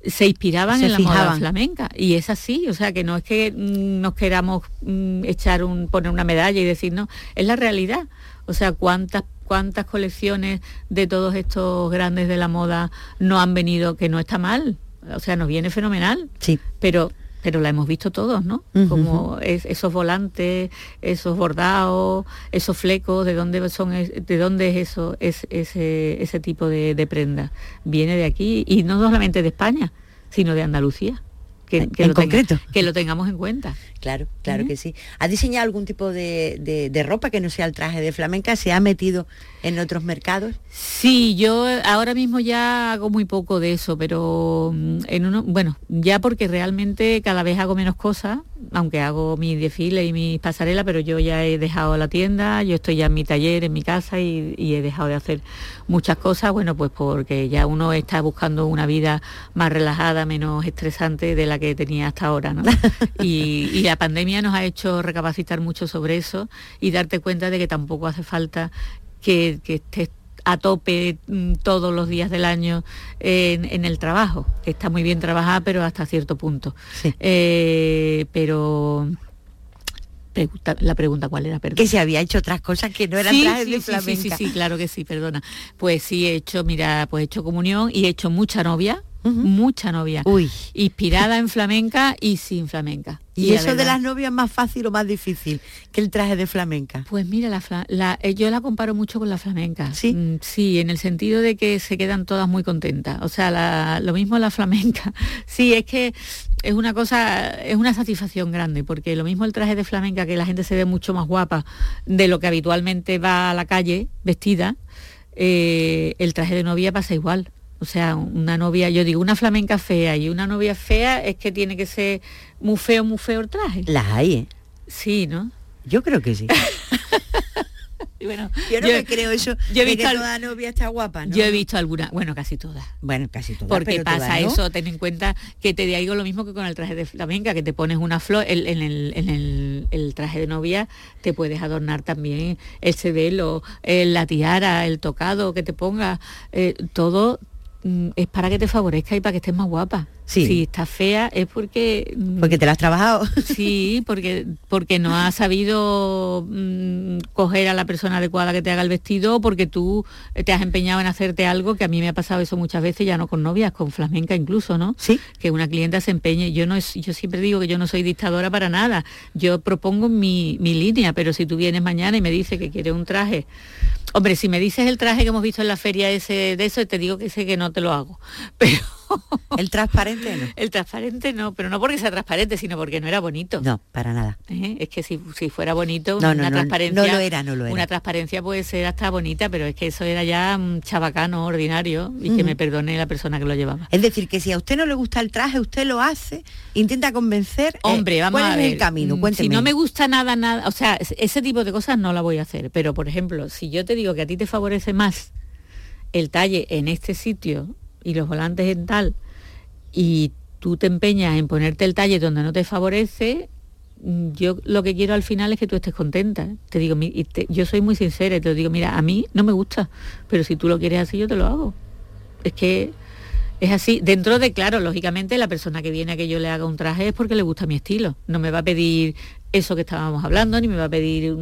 se inspiraban en la moda flamenca y es así, o sea que no es que mm, nos queramos mm, echar un poner una medalla y decir no, es la realidad. O sea, cuántas cuántas colecciones de todos estos grandes de la moda no han venido que no está mal. O sea, nos viene fenomenal. Sí. Pero pero la hemos visto todos, ¿no? Como esos volantes, esos bordados, esos flecos, de dónde son, de dónde es eso, es ese, ese tipo de, de prenda. Viene de aquí y no solamente de España, sino de Andalucía. Que, en concreto. que lo tengamos en cuenta. Claro, claro que sí. ¿Ha diseñado algún tipo de, de, ropa que no sea el traje de flamenca? ¿Se ha metido en otros mercados? Sí, yo ahora mismo ya hago muy poco de eso, pero mm, en uno, bueno, ya porque realmente cada vez hago menos cosas, aunque hago mi desfile y mis pasarelas, pero yo ya he dejado la tienda, yo estoy ya en mi taller, en mi casa y, he dejado de hacer muchas cosas, bueno, pues porque ya uno está buscando una vida más relajada, menos estresante de la que tenía hasta ahora, ¿no? [laughs] y la pandemia nos ha hecho recapacitar mucho sobre eso y darte cuenta de que tampoco hace falta que, estés a tope mm, todos los días del año en, el trabajo, que está muy bien trabajar, pero hasta cierto punto. Eh, pero la pregunta cuál era, perdón. Que se había hecho otras cosas que no eran trajes de flamenca. Sí, sí, sí, claro que sí, perdona. Pues sí, he hecho, mira, pues he hecho comunión y he hecho mucha novia, mucha novia. Uy. Inspirada en flamenca y sin flamenca. ¿Y, eso de las novias más fácil o más difícil que el traje de flamenca? Pues mira, la, eh, yo la comparo mucho con la flamenca. Sí. Mm, sí, en el sentido de que se quedan todas muy contentas. O sea, lo mismo la flamenca. [laughs] Sí, es que es una cosa, es una satisfacción grande, porque lo mismo el traje de flamenca, que la gente se ve mucho más guapa de lo que habitualmente va a la calle vestida, eh, el traje de novia pasa igual. O sea, una novia, yo digo, una flamenca fea y una novia fea es que tiene que ser muy feo, muy feo el traje. Las hay, ¿eh? Sí, ¿no? Yo creo que sí. [laughs] bueno, yo no me creo eso yo he visto que toda novia está guapa, ¿no? Yo he visto algunas, bueno, casi todas. Bueno, casi todas. Porque pasa eso, ten en cuenta que te digo lo mismo que con el traje de flamenca, que te pones una flor, en, el, traje de novia te puedes adornar también ese velo, la tiara, el tocado que te ponga, eh, todo es para que te favorezca y para que estés más guapa. Si estás fea es porque... Mm, porque te la has trabajado. [laughs] Sí, porque, porque no has sabido mm, coger a la persona adecuada que te haga el vestido, porque tú te has empeñado en hacerte algo, que a mí me ha pasado eso muchas veces, ya no con novias, con flamenca incluso, ¿no? Sí. Que una clienta se empeñe. Yo, no es, yo siempre digo que yo no soy dictadora para nada. Yo propongo mi, mi línea, pero si tú vienes mañana y me dices que quieres un traje Hombre, si me dices el traje que hemos visto en la feria ese de eso, te digo que sé que no te lo hago. [laughs] Pero [laughs] el transparente no. El transparente no, pero no porque sea transparente, sino porque no era bonito. No, para nada. ¿Eh? Es que si, fuera bonito, una transparencia. No, lo era, no lo era. Una transparencia puede ser hasta bonita, pero es que eso era ya un chabacano ordinario y que me perdone la persona que lo llevaba. Es decir, que si a usted no le gusta el traje, usted lo hace, intenta convencer. Eh, Hombre, vamos a ver. el camino? Mm, si no me gusta nada, nada, o sea, ese tipo de cosas no la voy a hacer. Pero, por ejemplo, si yo te digo que a ti te favorece más el talle en este sitio y los volantes en tal, y tú te empeñas en ponerte el talle donde no te favorece, mm, yo lo que quiero al final es que tú estés contenta. Te digo, yo soy muy sincera y te digo, mira, a mí no me gusta, pero si tú lo quieres así, yo te lo hago. Es que es así. Dentro de, claro, lógicamente la persona que viene a que yo le haga un traje es porque le gusta mi estilo. No me va a pedir eso que estábamos hablando, ni me va a pedir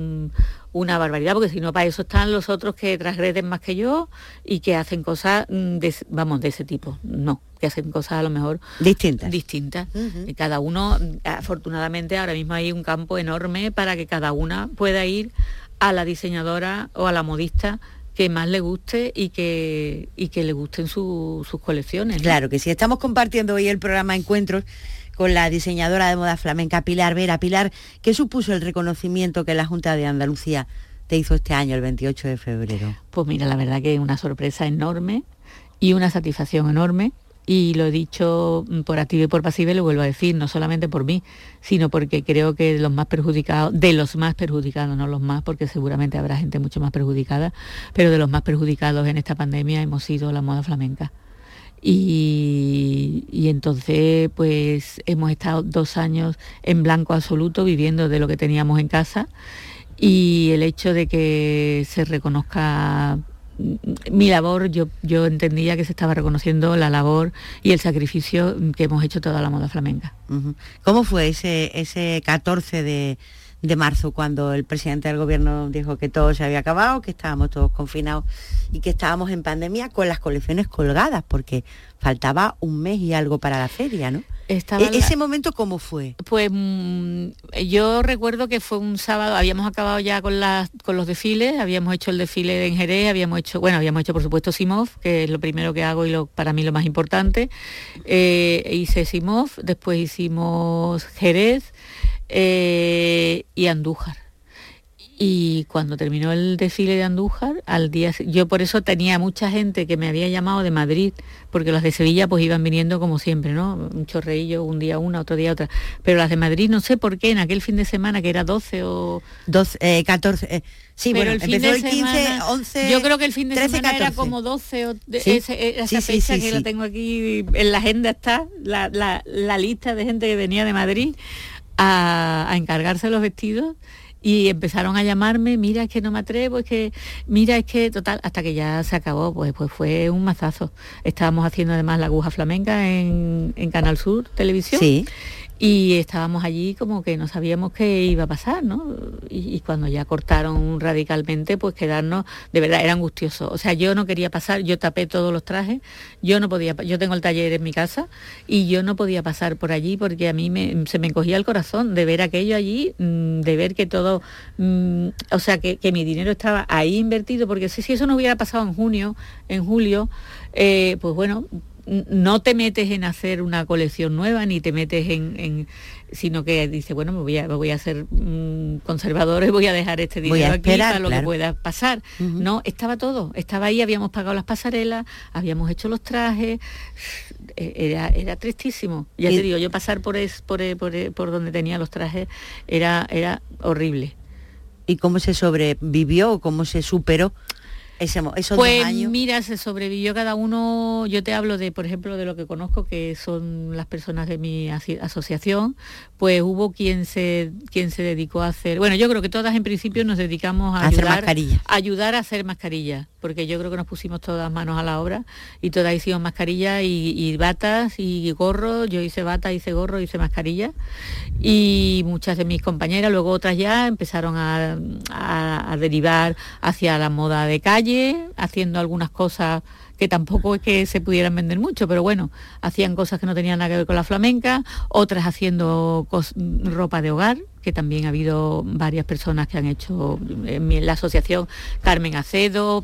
una barbaridad, porque si no, para eso están los otros que transgreden más que yo y que hacen cosas, mm, de, vamos, de ese tipo. No, que hacen cosas a lo mejor distintas. Distintas. y cada uno, afortunadamente, ahora mismo hay un campo enorme para que cada una pueda ir a la diseñadora o a la modista que más le guste y que, y que le gusten sus colecciones. Claro que sí, estamos compartiendo hoy el programa Encuentros con la diseñadora de moda flamenca Pilar Vera. Pilar, ¿qué supuso el reconocimiento que la Junta de Andalucía te hizo este año, el 28 de febrero? Pues mira, la verdad que es una sorpresa enorme y una satisfacción enorme y lo he dicho por activo y por pasivo y lo vuelvo a decir, no solamente por mí, sino porque creo que los más perjudicados, de los más perjudicados, no los más, porque seguramente habrá gente mucho más perjudicada, pero de los más perjudicados en esta pandemia hemos sido la moda flamenca. Y, y, entonces pues hemos estado dos años en blanco absoluto viviendo de lo que teníamos en casa y el hecho de que se reconozca mi labor, yo, yo entendía que se estaba reconociendo la labor y el sacrificio que hemos hecho toda la moda flamenca. ¿Cómo fue ese, ese 14 de, de marzo cuando el presidente del gobierno dijo que todo se había acabado, que estábamos todos confinados y que estábamos en pandemia con las colecciones colgadas, porque faltaba un mes y algo para la feria, ¿no? E-, ¿Ese momento cómo fue? Pues mm, yo recuerdo que fue un sábado, habíamos acabado ya con, las, con los desfiles, habíamos hecho el desfile en Jerez, habíamos hecho, bueno, habíamos hecho por supuesto Simov, que es lo primero que hago y lo, para mí lo más importante. Eh, hice Simov, después hicimos Jerez eh, y Andújar. Y cuando terminó el desfile de Andújar, al día yo por eso tenía mucha gente que me había llamado de Madrid, porque las de Sevilla pues iban viniendo como siempre, ¿no? Un chorreillo, un día una, otro día otra. Pero las de Madrid no sé por qué, en aquel fin de semana que era 12 o 12, 14 eh, Sí, bueno, el empezó el 15, 11, Yo creo que el fin de semana era como 12 o esa fecha que lo tengo aquí en la agenda está la, la, lista de gente que venía de Madrid a, encargarse los vestidos y empezaron a llamarme, mira, es que no me atrevo, es que, mira, es que total, hasta que ya se acabó, pues, pues fue un mazazo. Estábamos haciendo además la aguja flamenca en, Canal Sur Televisión. Sí. Y estábamos allí como que no sabíamos qué iba a pasar, ¿no? Y, cuando ya cortaron radicalmente, pues quedarnos, de verdad, era angustioso. O sea, yo no quería pasar, yo tapé todos los trajes, yo no podía, yo tengo el taller en mi casa y yo no podía pasar por allí porque a mí se me encogía el corazón de ver aquello allí, mm, de ver que todo, mm, o sea, que, mi dinero estaba ahí invertido, porque si, si eso no hubiera pasado en junio, en julio, eh, pues bueno, no te metes en hacer una colección nueva ni te metes en, sino que dice bueno me voy a, voy a ser mm, conservador y voy a dejar este dinero aquí para lo que pueda pasar no estaba todo estaba ahí habíamos pagado las pasarelas habíamos hecho los trajes [sighs] e, era, era tristísimo. Ya te digo yo pasar por, es, por, por, por donde tenía los trajes era era horrible. Y cómo se sobrevivió cómo se superó pues mira, se sobrevivió cada uno, yo te hablo de, por ejemplo, de lo que conozco, que son las personas de mi asociación, pues hubo quien se, quien se dedicó a hacer, bueno, yo creo que todas en principio nos dedicamos a, ayudar, a ayudar a hacer mascarillas, porque yo creo que nos pusimos todas manos a la obra y todas hicimos mascarillas y, batas y gorros, yo hice bata, hice gorro, hice mascarilla. Y muchas de mis compañeras, luego otras ya empezaron a, a derivar hacia la moda de calle, haciendo algunas cosas que tampoco es que se pudieran vender mucho, pero bueno, hacían cosas que no tenían nada que ver con la flamenca, otras haciendo ropa de hogar, que también ha habido varias personas que han hecho en la asociación Carmen Acedo,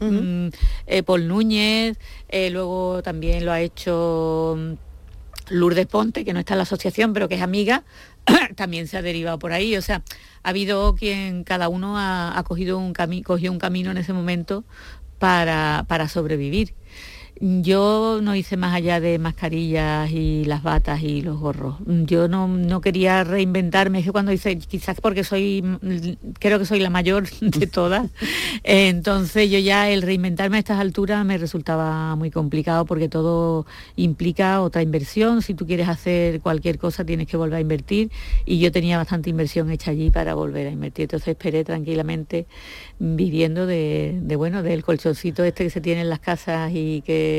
eh, Paul Núñez, eh, luego también lo ha hecho mm, Lourdes Ponte, que no está en la asociación, pero que es amiga, [coughs] también se ha derivado por ahí. O sea, ha habido quien cada uno ha, cogido un cogió un camino en ese momento para, para sobrevivir. Yo no hice más allá de mascarillas y las batas y los gorros. Yo no, quería reinventarme, es que cuando hice, quizás porque soy, creo que soy la mayor [laughs] de todas, entonces yo ya el reinventarme a estas alturas me resultaba muy complicado porque todo implica otra inversión. Si tú quieres hacer cualquier cosa tienes que volver a invertir y yo tenía bastante inversión hecha allí para volver a invertir. Entonces esperé tranquilamente viviendo de, de bueno, del colchoncito este que se tiene en las casas y que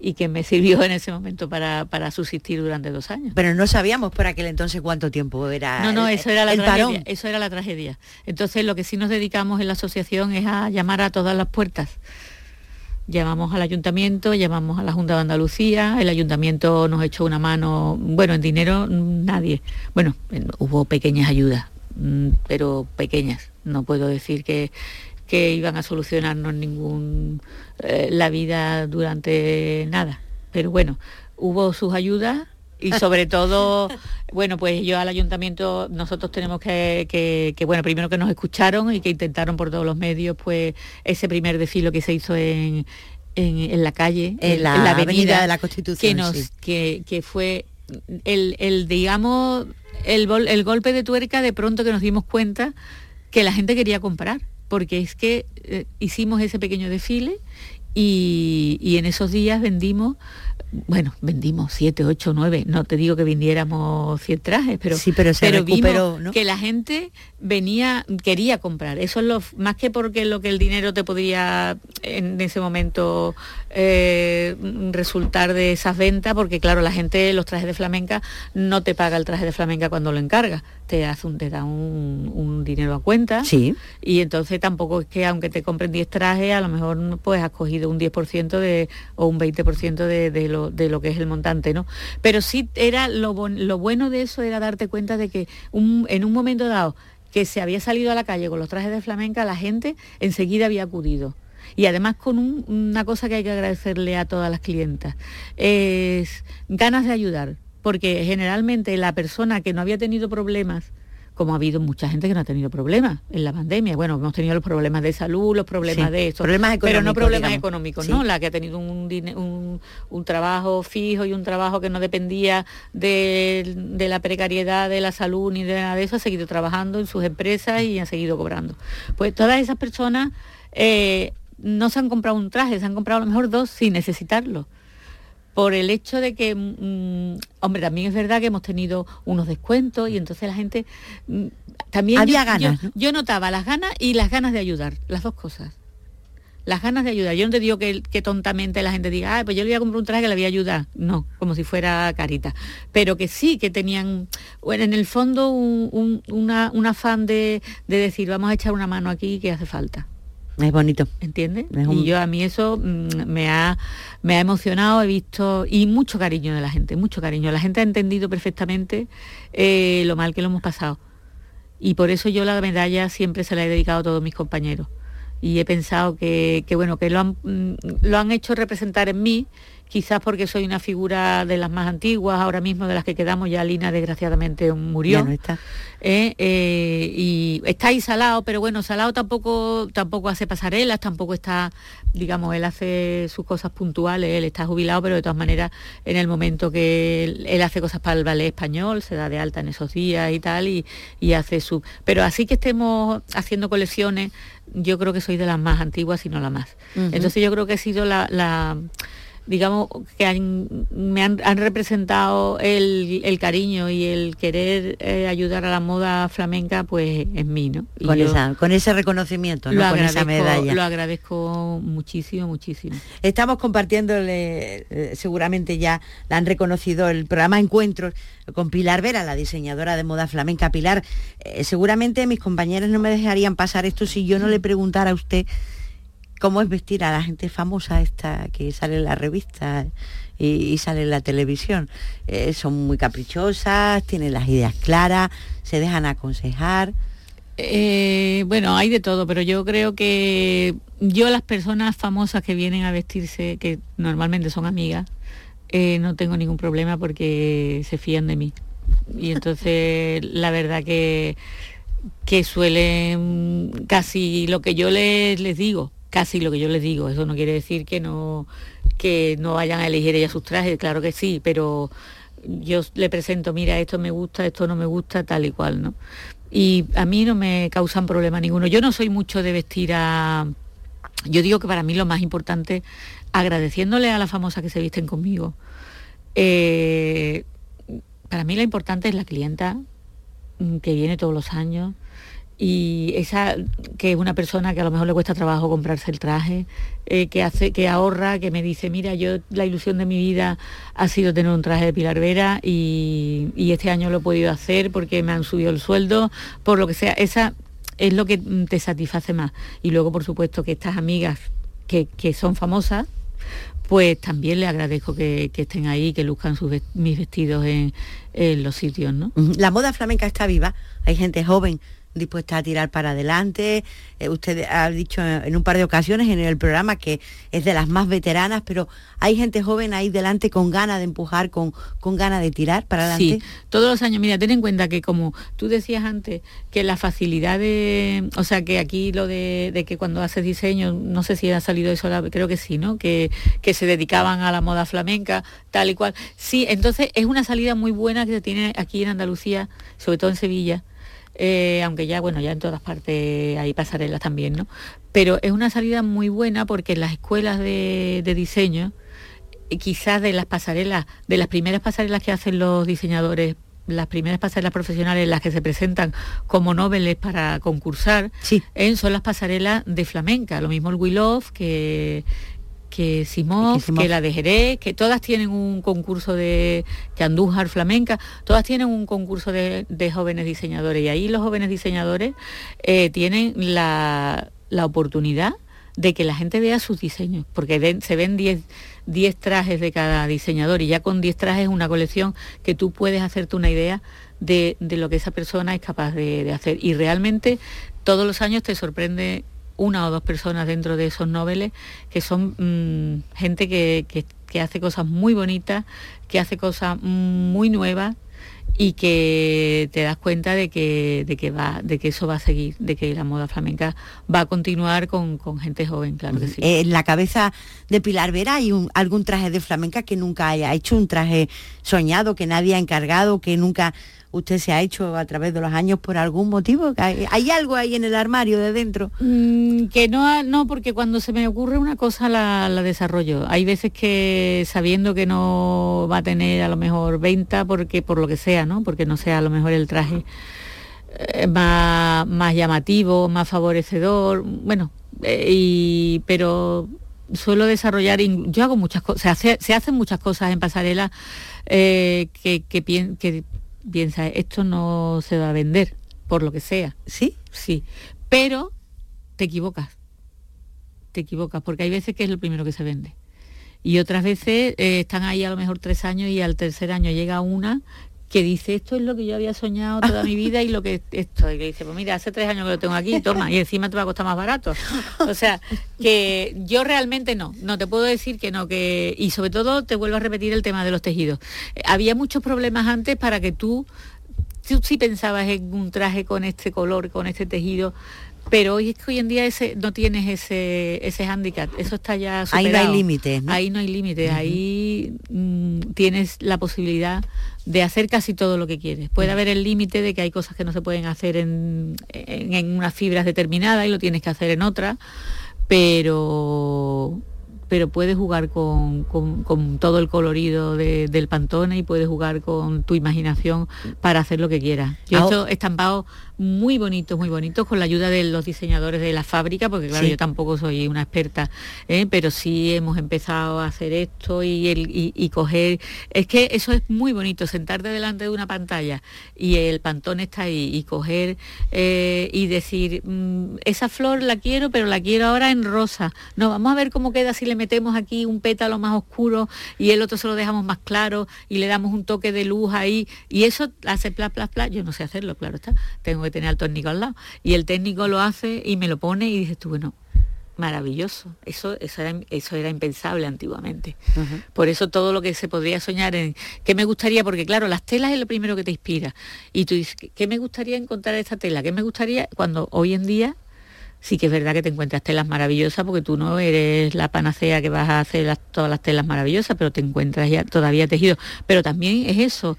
y que me sirvió en ese momento para, subsistir durante dos años. Pero no sabíamos por aquel entonces cuánto tiempo era. No, no, eso era la tragedia. Eso era la tragedia. Entonces lo que sí nos dedicamos en la asociación es a llamar a todas las puertas. Llamamos al ayuntamiento, llamamos a la Junta de Andalucía, el ayuntamiento nos echó una mano, bueno, en dinero nadie. Bueno, hubo pequeñas ayudas, mm, pero pequeñas. No puedo decir que, que iban a solucionarnos ningún eh, la vida durante nada. Pero bueno, hubo sus ayudas y [laughs] sobre todo, bueno, pues yo al ayuntamiento, nosotros tenemos que, que, bueno, primero que nos escucharon y que intentaron por todos los medios, pues ese primer desfile que se hizo en, en, la calle, en la, avenida, de la Constitución. Que, nos, que, que fue el, el digamos, el, el golpe de tuerca de pronto que nos dimos cuenta que la gente quería comprar porque es que eh, hicimos ese pequeño desfile y, y, en esos días vendimos bueno, vendimos siete, ocho, nueve, no te digo que vendiéramos 100 trajes, pero, sí, pero, se vimos que la gente venía, quería comprar. Eso es lo más que porque lo que el dinero te podría en ese momento eh, resultar de esas ventas, porque claro, la gente, los trajes de flamenca, no te paga el traje de flamenca cuando lo encarga, te hace un, te da un, dinero a cuenta. Sí. Y entonces tampoco es que aunque te compren 10 trajes, a lo mejor pues has cogido un 10% de, o un 20% de, de, lo, de lo que es el montante, ¿no? Pero sí era lo, lo bueno de eso era darte cuenta de que en un momento dado que se había salido a la calle con los trajes de flamenca, la gente enseguida había acudido. Y además con una cosa que hay que agradecerle a todas las clientas, es ganas de ayudar, porque generalmente la persona que no había tenido problemas como ha habido mucha gente que no ha tenido problemas en la pandemia. Bueno, hemos tenido los problemas de salud, los problemas de eso, problemas pero no problemas económicos, ¿no? La que ha tenido un, un, trabajo fijo y un trabajo que no dependía de, la precariedad de la salud ni de nada de eso, ha seguido trabajando en sus empresas y ha seguido cobrando. Pues todas esas personas eh, no se han comprado un traje, se han comprado a lo mejor dos sin necesitarlo por el hecho de que, mm, hombre, también es verdad que hemos tenido unos descuentos y entonces la gente mm, también... Había ganas. Yo, notaba las ganas y las ganas de ayudar, las dos cosas. las ganas de ayudar. Yo no te digo que, que tontamente la gente diga, ah, pues yo le voy a comprar un traje que le voy a ayudar. No, como si fuera carita. Pero que sí, que tenían, bueno, en el fondo un, afán de, decir, vamos a echar una mano aquí que hace falta. Es bonito. ¿Entiendes? Y yo a mí eso mm, me ha, me ha emocionado, he visto, y mucho cariño de la gente, mucho cariño. La gente ha entendido perfectamente eh, lo mal que lo hemos pasado. Y por eso yo la medalla siempre se la he dedicado a todos mis compañeros. Y he pensado que, bueno, que lo han, mm, lo han hecho representar en mí quizás porque soy una figura de las más antiguas, ahora mismo de las que quedamos, ya Lina desgraciadamente murió. está. Eh, eh, y está ahí Salado, pero bueno, Salado tampoco, tampoco hace pasarelas, tampoco está, digamos, él hace sus cosas puntuales, él está jubilado, pero de todas maneras, en el momento que él, hace cosas para el ballet español, se da de alta en esos días y tal, y, hace su... Pero así que estemos haciendo colecciones, yo creo que soy de las más antiguas, y no la más. Entonces yo creo que he sido la digamos, que me han, representado el, cariño y el querer eh, ayudar a la moda flamenca, pues en mí, ¿no? con, esa, con ese reconocimiento, ¿no? con esa medalla. Lo agradezco muchísimo, muchísimo. Estamos compartiéndole, eh, seguramente ya la han reconocido, el programa Encuentros con Pilar Vera, la diseñadora de moda flamenca. Pilar, eh, seguramente mis compañeros no me dejarían pasar esto si yo no le preguntara a usted cómo es vestir a la gente famosa esta que sale en la revista y, sale en la televisión. Eh, son muy caprichosas, tienen las ideas claras, se dejan aconsejar. Eh, bueno, hay de todo, pero yo creo que yo las personas famosas que vienen a vestirse, que normalmente son amigas, eh, no tengo ningún problema porque se fían de mí. Y [laughs] entonces la verdad que, que suelen casi lo que yo les, les digo, casi lo que yo les digo. Eso no quiere decir que no, que no vayan a elegir ella sus trajes, claro que sí, pero yo le presento, mira, esto me gusta, esto no me gusta, tal y cual, ¿no? Y a mí no me causan problema ninguno. Yo no soy mucho de vestir a... Yo digo que para mí lo más importante, agradeciéndole a la famosa que se visten conmigo, eh, para mí lo importante es la clienta mm, que viene todos los años, y esa que es una persona que a lo mejor le cuesta trabajo comprarse el traje, eh, que hace, que ahorra, que me dice, mira, yo la ilusión de mi vida ha sido tener un traje de Pilar Vera y, este año lo he podido hacer porque me han subido el sueldo, por lo que sea, esa es lo que te satisface más. Y luego, por supuesto, que estas amigas que, son famosas, pues también le agradezco que, estén ahí, que luzcan sus, mis vestidos en, en los sitios, ¿no? La moda flamenca está viva, hay gente joven dispuesta a tirar para adelante. Eh, usted ha dicho en un par de ocasiones en el programa que es de las más veteranas, pero hay gente joven ahí delante con ganas de empujar, con, con ganas de tirar para adelante. Sí, todos los años. Mira, ten en cuenta que como tú decías antes, que la facilidad de, o sea, que aquí lo de, que cuando haces diseño, no sé si ha salido eso, creo que sí, ¿no? Que, que se dedicaban a la moda flamenca, tal y cual. Sí, entonces es una salida muy buena que se tiene aquí en Andalucía, sobre todo en Sevilla eh, aunque ya, bueno, ya en todas partes hay pasarelas también, ¿no? Pero es una salida muy buena porque en las escuelas de, diseño, eh, quizás de las pasarelas, de las primeras pasarelas que hacen los diseñadores las primeras pasarelas profesionales las que se presentan como noveles para concursar sí. ¿eh? son las pasarelas de flamenca, lo mismo el Will que, que Simón, que, la de Jerez, que todas tienen un concurso de que Andújar Flamenca, todas tienen un concurso de, jóvenes diseñadores y ahí los jóvenes diseñadores eh, tienen la, oportunidad de que la gente vea sus diseños, porque se ven 10 trajes de cada diseñador y ya con 10 trajes es una colección que tú puedes hacerte una idea de, lo que esa persona es capaz de, de hacer. Y realmente todos los años te sorprende una o dos personas dentro de esos noveles que son mm, gente que, hace cosas muy bonitas, que hace cosas muy nuevas y que te das cuenta de que, de que va, de que eso va a seguir, de que la moda flamenca va a continuar con, gente joven, claro que sí. Eh, en la cabeza de Pilar Vera hay un, algún traje de flamenca que nunca haya hecho, un traje soñado, que nadie ha encargado, que nunca usted se ha hecho a través de los años por algún motivo? ¿Hay, algo ahí en el armario de dentro? Mm, que no, no, porque cuando se me ocurre una cosa la, desarrollo. Hay veces que sabiendo que no va a tener a lo mejor venta, porque por lo que sea, ¿no? Porque no sea a lo mejor el traje eh, más, más llamativo, más favorecedor. Bueno, Eh, y, pero suelo desarrollar, yo hago muchas cosas, se, se, hacen muchas cosas en pasarela eh, que, que, que piensa, esto no se va a vender, por lo que sea. ¿Sí? Sí. Pero te equivocas. Te equivocas, porque hay veces que es lo primero que se vende. Y otras veces eh, están ahí a lo mejor tres años y al tercer año llega una que dice esto es lo que yo había soñado toda mi vida y lo que esto y le dice pues mira hace tres años que lo tengo aquí toma y encima te va a costar más barato o sea que yo realmente no no te puedo decir que no que y sobre todo te vuelvo a repetir el tema de los tejidos. Eh, había muchos problemas antes para que tú tú sí pensabas en un traje con este color con este tejido pero hoy es que hoy en día ese no tienes ese ese hándicap, eso está ya superado. Ahí no hay límites. Ahí no hay límites, ahí mm, tienes la posibilidad de hacer casi todo lo que quieres. Puede haber el límite de que hay cosas que no se pueden hacer en, en unas fibras determinadas y lo tienes que hacer en otras, pero pero puedes jugar con, todo el colorido del pantone y puedes jugar con tu imaginación para hacer lo que quieras. Yo he hecho estampados muy bonitos, muy bonitos, con la ayuda de los diseñadores de la fábrica, porque claro, yo tampoco soy una experta, ¿eh? pero sí hemos empezado a hacer esto y, el, y, coger... Es que eso es muy bonito, sentarte delante de una pantalla y el pantón está ahí y coger eh, y decir, mm, esa flor la quiero, pero la quiero ahora en rosa. No, vamos a ver cómo queda si le metemos aquí un pétalo más oscuro y el otro se lo dejamos más claro y le damos un toque de luz ahí y eso hace pla, pla, pla. Yo no sé hacerlo, claro está. Tengo tener al técnico al lado. Y el técnico lo hace y me lo pone y dices tú, bueno, maravilloso. Eso, eso, era, eso era impensable antiguamente. Por eso todo lo que se podría soñar en qué me gustaría, porque claro, las telas es lo primero que te inspira. Y tú dices, ¿qué me gustaría encontrar esta tela? ¿Qué me gustaría cuando hoy en día sí que es verdad que te encuentras telas maravillosas porque tú no eres la panacea que vas a hacer todas las telas maravillosas, pero te encuentras ya todavía tejido. Pero también es eso.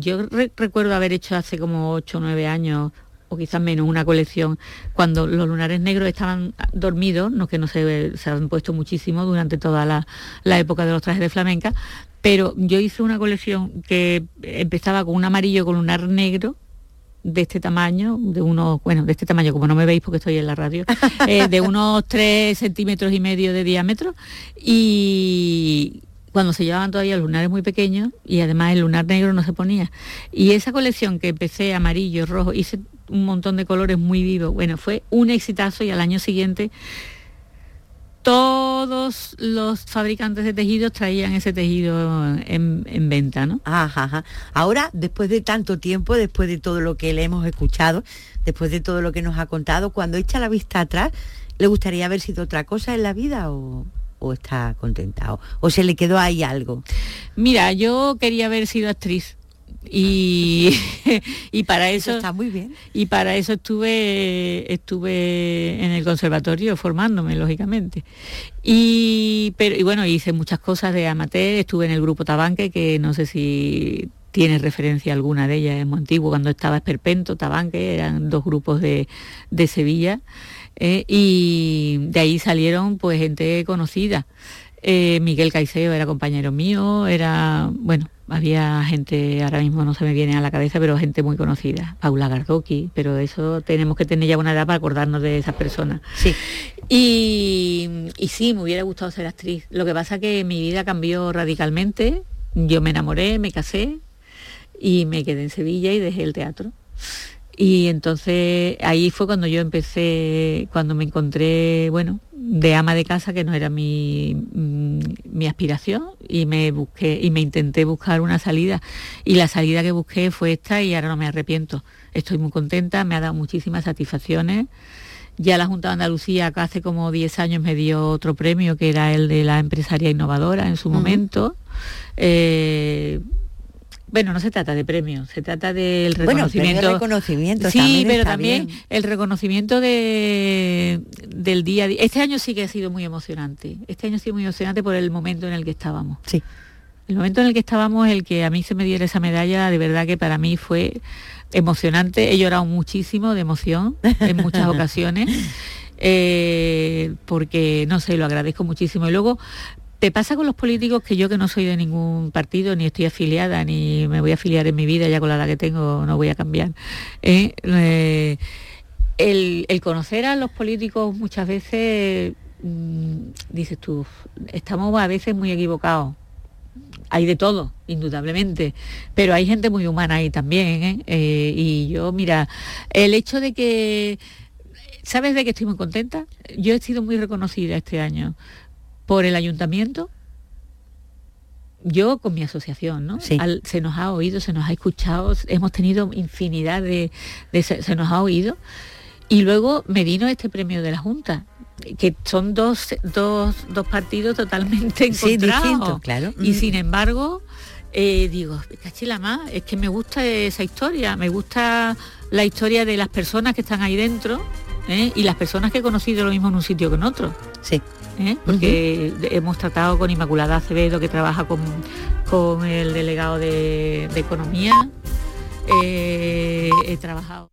Yo recuerdo haber hecho hace como 8 o 9 años o quizás menos una colección cuando los lunares negros estaban dormidos, no que no se, se han puesto muchísimo durante toda la, la época de los trajes de flamenca, pero yo hice una colección que empezaba con un amarillo con lunar negro de este tamaño, de unos, bueno, de este tamaño, como no me veis porque estoy en la radio, [laughs] eh, de unos 3 centímetros y medio de diámetro y cuando se llevaban todavía lunares muy pequeños y además el lunar negro no se ponía. Y esa colección que empecé amarillo, rojo, hice un montón de colores muy vivos, bueno, fue un exitazo y al año siguiente todos los fabricantes de tejidos traían ese tejido en, venta, ¿no? Ajá, Ahora, después de tanto tiempo, después de todo lo que le hemos escuchado, después de todo lo que nos ha contado, cuando echa la vista atrás, ¿le gustaría haber sido otra cosa en la vida o, o está contentado? ¿O se le quedó ahí algo? Mira, yo quería haber sido actriz y, [laughs] y para eso, está muy bien. y para eso estuve estuve en el conservatorio formándome lógicamente. Y pero y bueno hice muchas cosas de amateur estuve en el grupo Tabanque que no sé si tiene referencia alguna de ellas es muy antiguo cuando estaba Esperpento Tabanque eran dos grupos de, de Sevilla eh, y de ahí salieron pues gente conocida. Eh, Miguel Caicedo era compañero mío, era, bueno, había gente, ahora mismo no se me viene a la cabeza, pero gente muy conocida, Paula Gardoki, pero eso tenemos que tener ya una edad para acordarnos de esas personas. Sí. Y, y sí, me hubiera gustado ser actriz. Lo que pasa que mi vida cambió radicalmente, yo me enamoré, me casé y me quedé en Sevilla y dejé el teatro. Y entonces ahí fue cuando yo empecé, cuando me encontré, bueno, de ama de casa, que no era mi, mm, mi, aspiración, y me busqué, y me intenté buscar una salida. Y la salida que busqué fue esta y ahora no me arrepiento. Estoy muy contenta, me ha dado muchísimas satisfacciones. Ya la Junta de Andalucía, hace como 10 años, me dio otro premio, que era el de la empresaria innovadora en su momento. Eh, bueno, no se trata de premios, se trata del reconocimiento. Bueno, reconocimiento sí, pero también el reconocimiento de, del día a día. Este año sí que ha sido muy emocionante. Este año ha sido muy emocionante por el momento en el que estábamos. Sí. El momento en el que estábamos, el que a mí se me diera esa medalla, de verdad que para mí fue emocionante. He llorado muchísimo de emoción en muchas [laughs] ocasiones. Eh, porque no sé, lo agradezco muchísimo. Y luego te pasa con los políticos que yo que no soy de ningún partido, ni estoy afiliada, ni me voy a afiliar en mi vida, ya con la edad que tengo no voy a cambiar. ¿eh? Eh, el, conocer a los políticos muchas veces, mm, dices tú, estamos a veces muy equivocados. Hay de todo, indudablemente, pero hay gente muy humana ahí también. ¿eh? Y yo, mira, el hecho de que, ¿sabes de que estoy muy contenta? Yo he sido muy reconocida este año por el ayuntamiento, yo con mi asociación, ¿no? se nos ha oído, se nos ha escuchado, hemos tenido infinidad de, se, nos ha oído. Y luego me vino este premio de la Junta, que son dos, dos, partidos totalmente encontrados. claro. Y mm. sin embargo, eh, digo, cachila más, es que me gusta esa historia, me gusta la historia de las personas que están ahí dentro ¿eh? y las personas que he conocido lo mismo en un sitio que en otro. Sí. ¿eh? porque hemos tratado con Inmaculada Acevedo, que trabaja con, con el delegado de, Economía. Eh, he trabajado